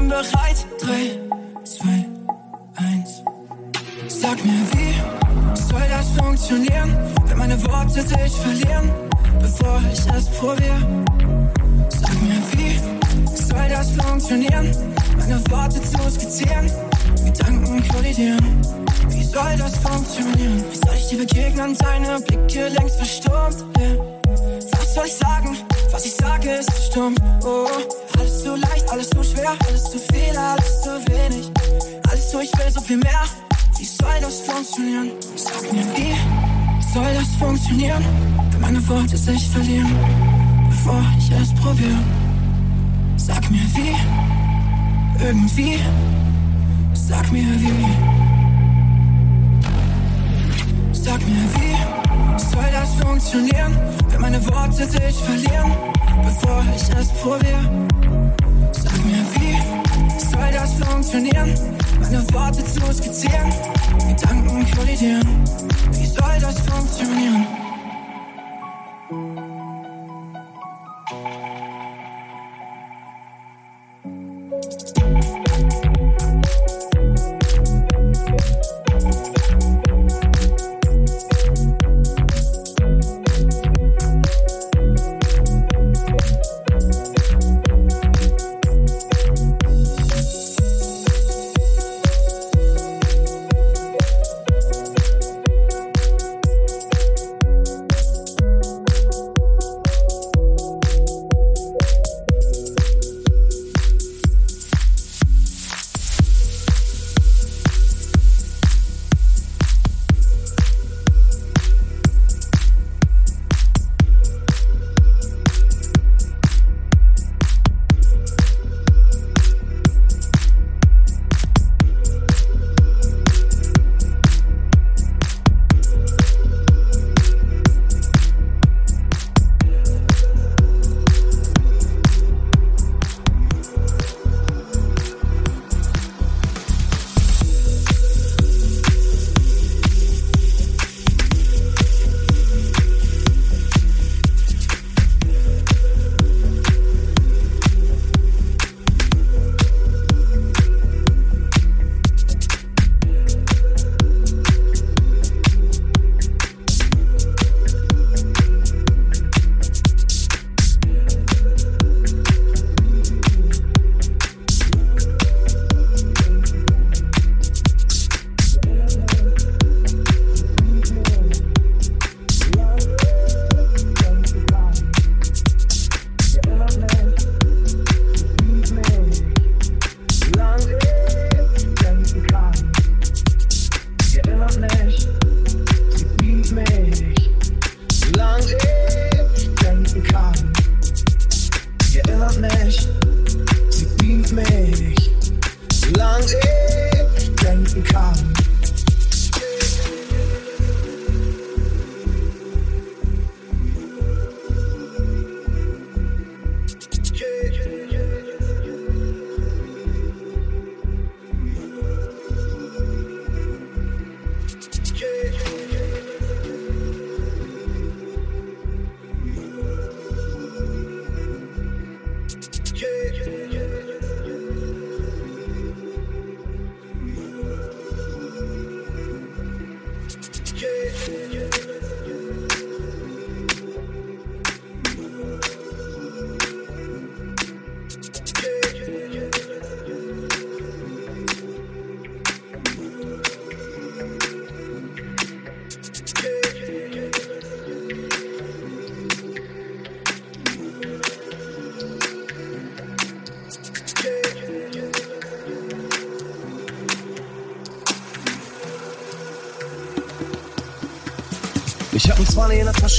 Bereit. Drei, zwei, eins. Sag mir, wie soll das funktionieren, wenn meine Worte dich verlieren, bevor ich es probiere? Sag mir, wie soll das funktionieren, meine Worte zu skizzieren, Gedanken kollidieren? Wie soll das funktionieren? Wie soll ich dir begegnen, deine Blicke längst verstummt? Yeah. Was soll ich sagen? Was ich sage ist zu. Oh, zu leicht, alles zu schwer, alles zu viel, alles zu wenig. Alles zu, ich will so viel mehr. Wie soll das funktionieren? Sag mir, wie soll das funktionieren, wenn meine Worte sich verlieren, bevor ich es probiere? Sag mir, wie irgendwie, sag mir, wie. Sag mir, wie soll das funktionieren, wenn meine Worte dich verlieren, bevor ich es probiere? Sag mir, wie soll das funktionieren, meine Worte zu skizzieren, Gedanken kollidieren? Wie soll das funktionieren?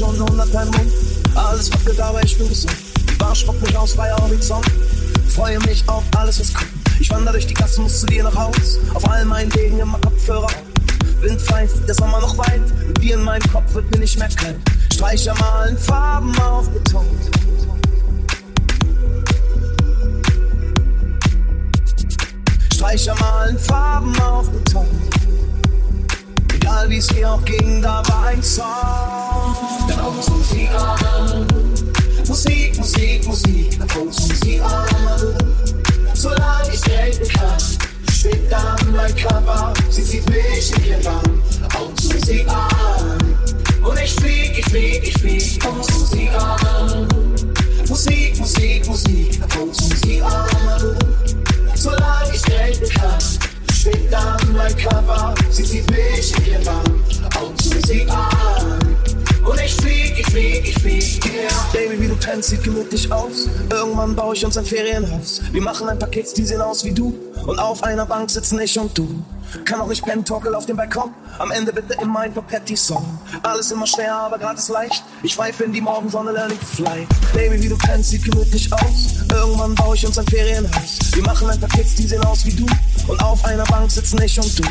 Und 100 beim Mund. Alles wackelt, aber ich bin gesund. Die Bar spuckt mich aus, freier Horizont. Freue mich auf alles, was kommt. Ich wandere durch die Gassen, muss zu dir nach Haus. Auf all meinen Wegen immer Kopfhörer. Wind pfeift, der Sommer noch weit. Mit dir in meinem Kopf wird mir nicht mehr kalt. Streicher malen Farben auf Beton. Streicher malen Farben auf Beton. Egal wie es mir auch ging, da war ein Song. Dann Musik. Musik, Musik, Musik, dann Musik an. Solange ich denken kann, schwebt dann mein Körper, sie zieht mich in ihr Bann. Aus Musik an. Und ich flieg, ich flieg, ich flieg aus Musik an. Musik, Musik, Musik, aus Musik an. Solange ich denken kann, schwebt dann mein Körper, sie zieht mich in ihr an. Ich flieg, ich flieg, ich flieg, yeah. Baby, wie du tanzt, sieht gemütlich aus. Irgendwann baue ich uns ein Ferienhaus. Wir machen ein paar Kids, die sehen aus wie du. Und auf einer Bank sitzen ich und du. Kann auch nicht pennen, torkel auf dem Balkon. Am Ende bitte immer ein Papetti-Song. Alles immer schwer, aber gratis leicht. Ich pfeife in die Morgensonne, learning to fly. Baby, wie du tanzt, sieht gemütlich aus. Irgendwann baue ich uns ein Ferienhaus. Wir machen ein paar Kids, die sehen aus wie du. Und auf einer Bank sitzen ich und du.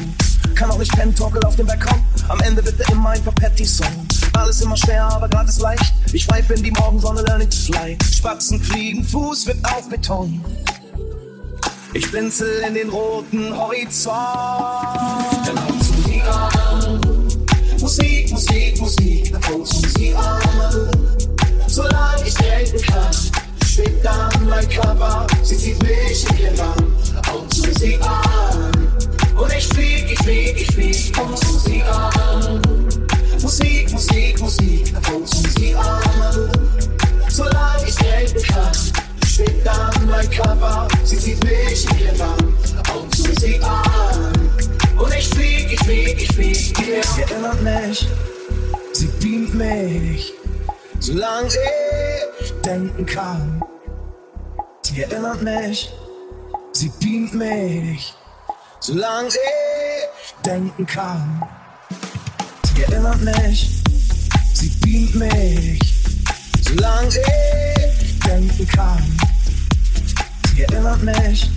Kann auch nicht pennen, torkel auf dem Balkon. Am Ende bitte immer ein Papetti-Song. Alles immer schwer, aber gratis leicht. Ich pfeife in die Morgensonne, learning to fly. Spatzen fliegen, Fuß wird auf Beton. Ich blinzel in den roten Horizont. Dann haut's Musik an. Musik, Musik, Musik, dann haut's Musik an. Solange ich denken kann, schwebt dann mein Körper, sie zieht mich in ihr Bann. Haut's Musik an. Und ich flieg, ich flieg, ich flieg, haut's Musik an. Schwebt dann mein Körper, sie zieht mich in ihr Bann. Und zu sie an. Und ich flieg, ich flieg, ich flieg, yeah. Sie erinnert mich, sie beamt mich, solange ich denken kann. Sie erinnert mich, sie beamt mich, solange ich denken kann. Sie erinnert mich, sie beamt mich, solange ich denken kann. Sie erinnert mich,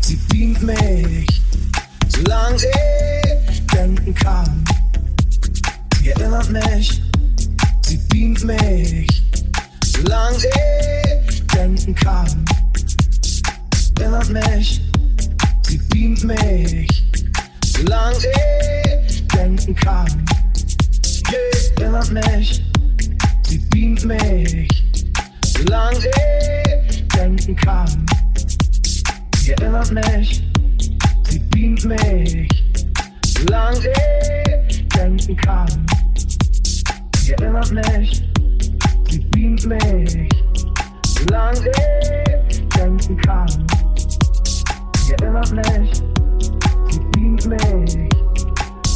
sie beamt mich, solange ich denken kann. Sie erinnert mich, sie beamt mich, solange ich denken kann. Erinnert mich, sie beamt mich, solange ich denken kann. Sie erinnert mich, sie beamt mich, solange ich denken kann. Sie erinnert mich, sie beamt mich, solange ich denken kann. Sie erinnert mich, sie beamt mich, solange ich denken kann. Sie erinnert mich, sie beamt mich,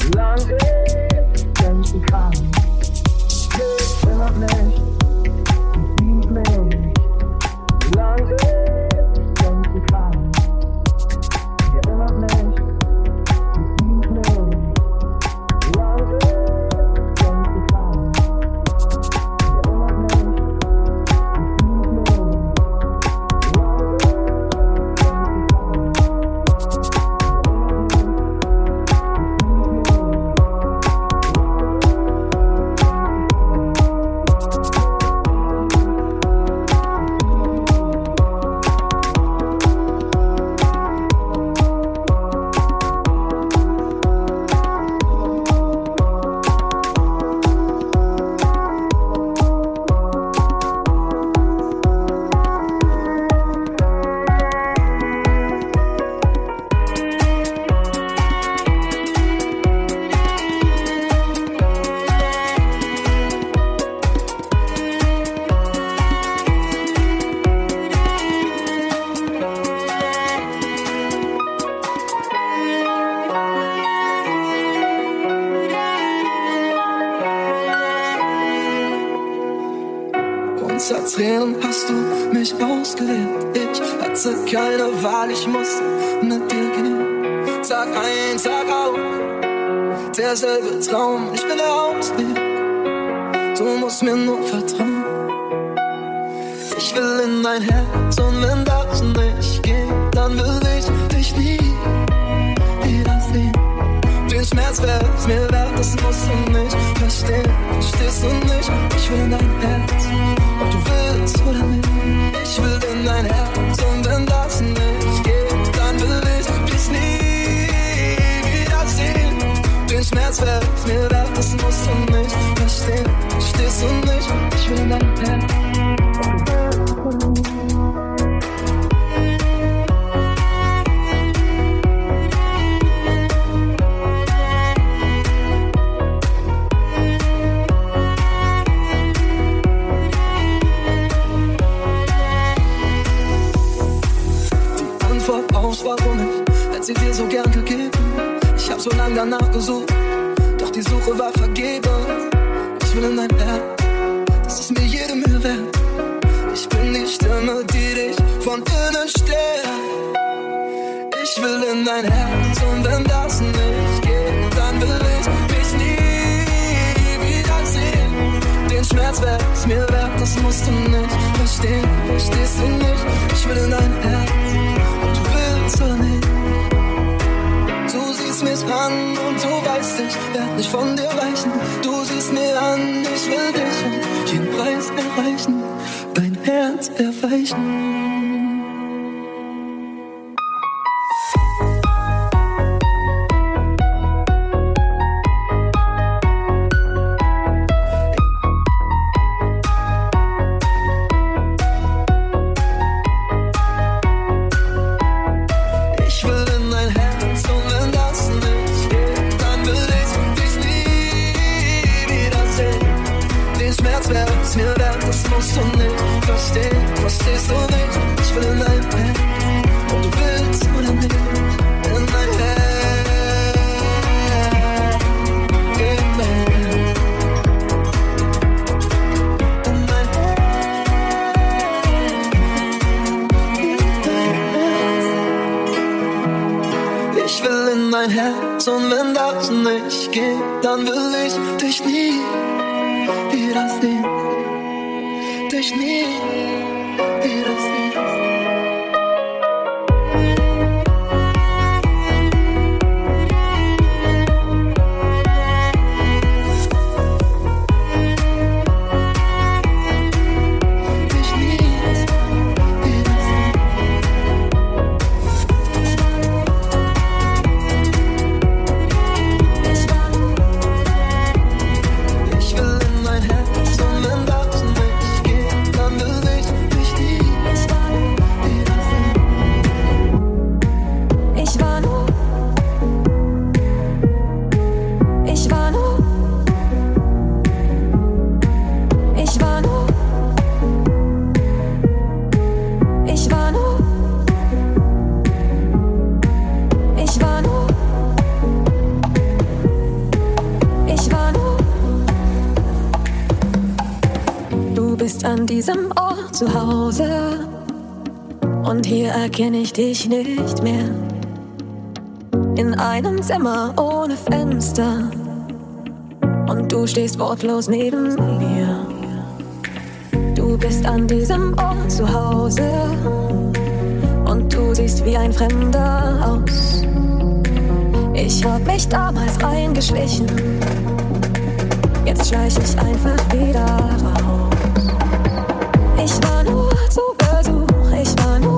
solange ich denken kann. Sie erinnert mich, solange ein, Tag aus, Wär's mir wert, das musst du nicht verstehen. Verstehst du nicht? Ich will in dein Herz. Warum ich hätte sie dir so gern gegeben. Ich hab so lange danach gesucht, Suche war vergebens. Ich will in dein Herz, das ist mir jede Mühe wert. Ich bin die Stimme, die dich von innen stärkt. Ich will in dein Herz und wenn das nicht geht, dann will ich dich nie wiedersehen. Den Schmerz wär's mir wert, das musst du nicht verstehen. Verstehst du nicht? Ich will in dein Herz, ob du willst oder nicht. Siehst mich an und du weißt, ich werd nicht von dir weichen. Du siehst mir an, ich will dich um jeden Preis erreichen, dein Herz erweichen. Bist an diesem Ort zu Hause und hier erkenne ich dich nicht mehr. In einem Zimmer ohne Fenster und du stehst wortlos neben mir. Du bist an diesem Ort zu Hause und du siehst wie ein Fremder aus. Ich hab mich damals reingeschlichen, jetzt schleich ich einfach wieder raus. Ich war nur zu Besuch, ich war nur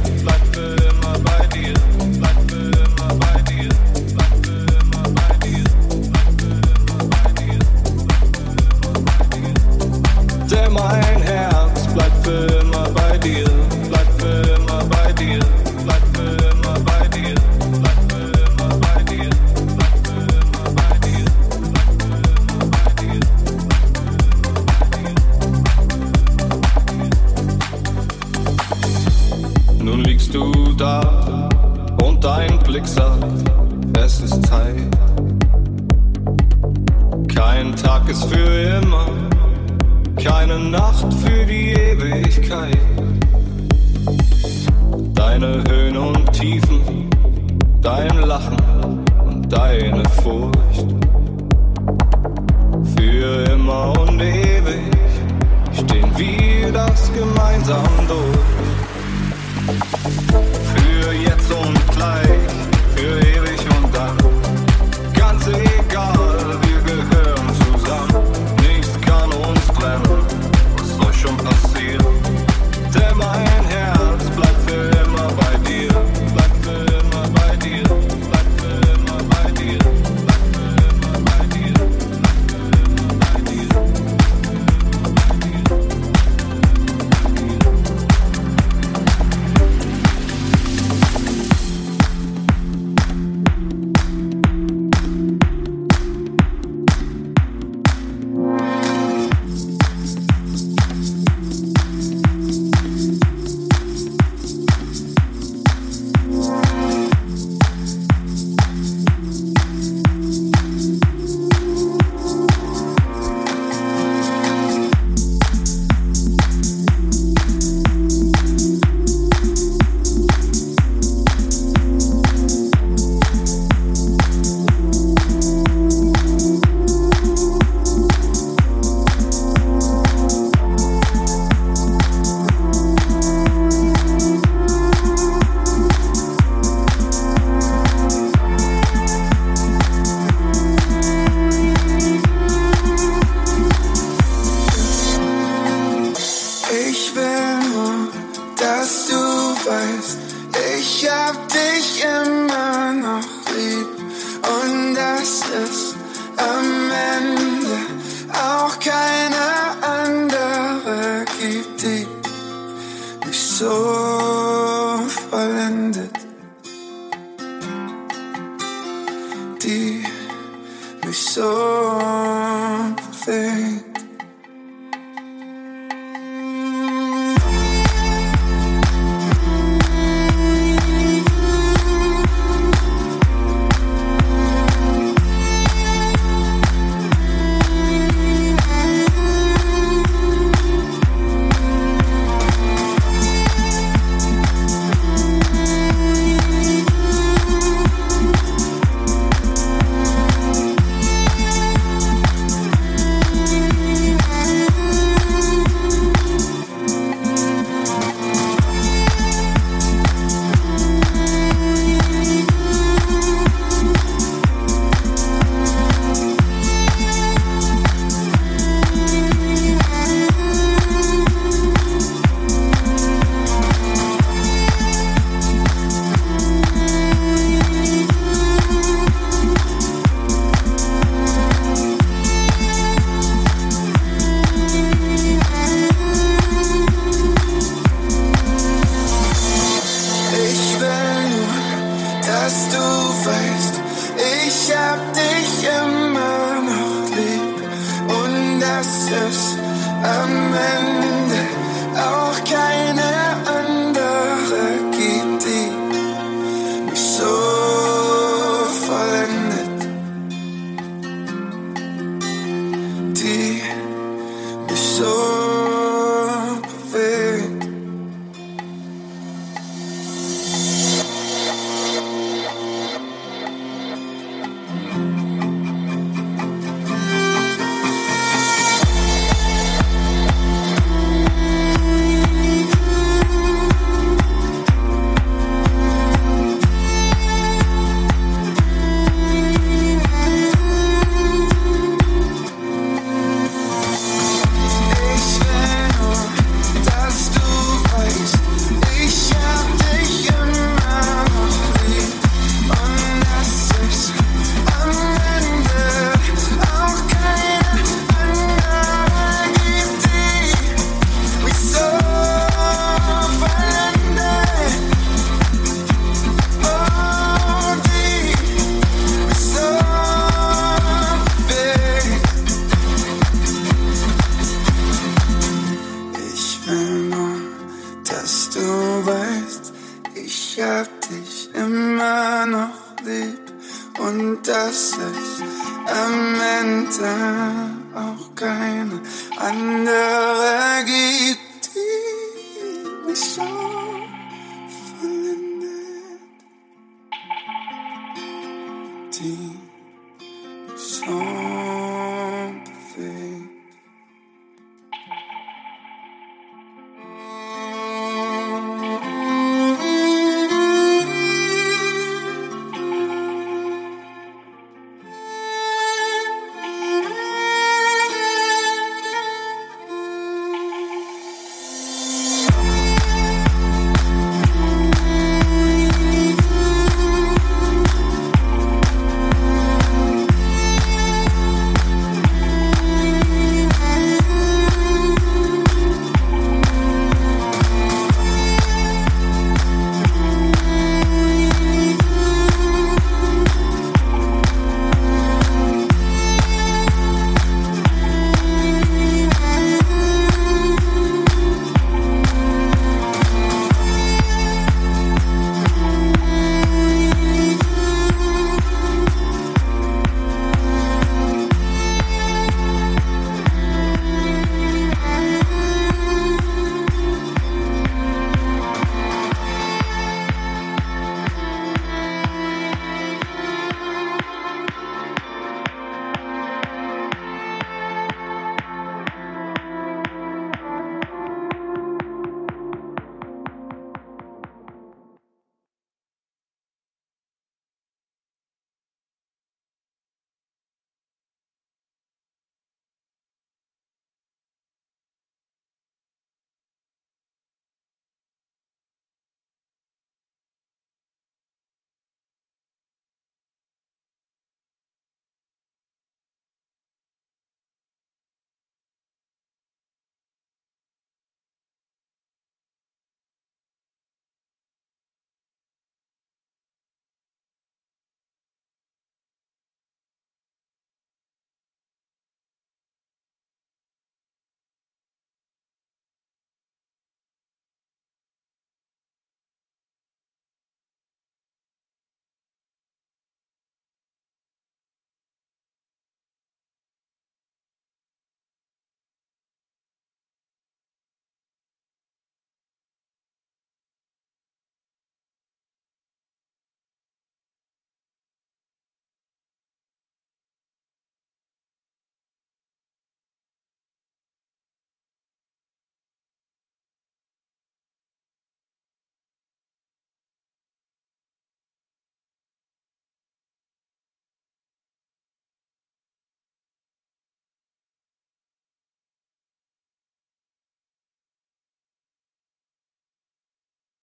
Am auch keine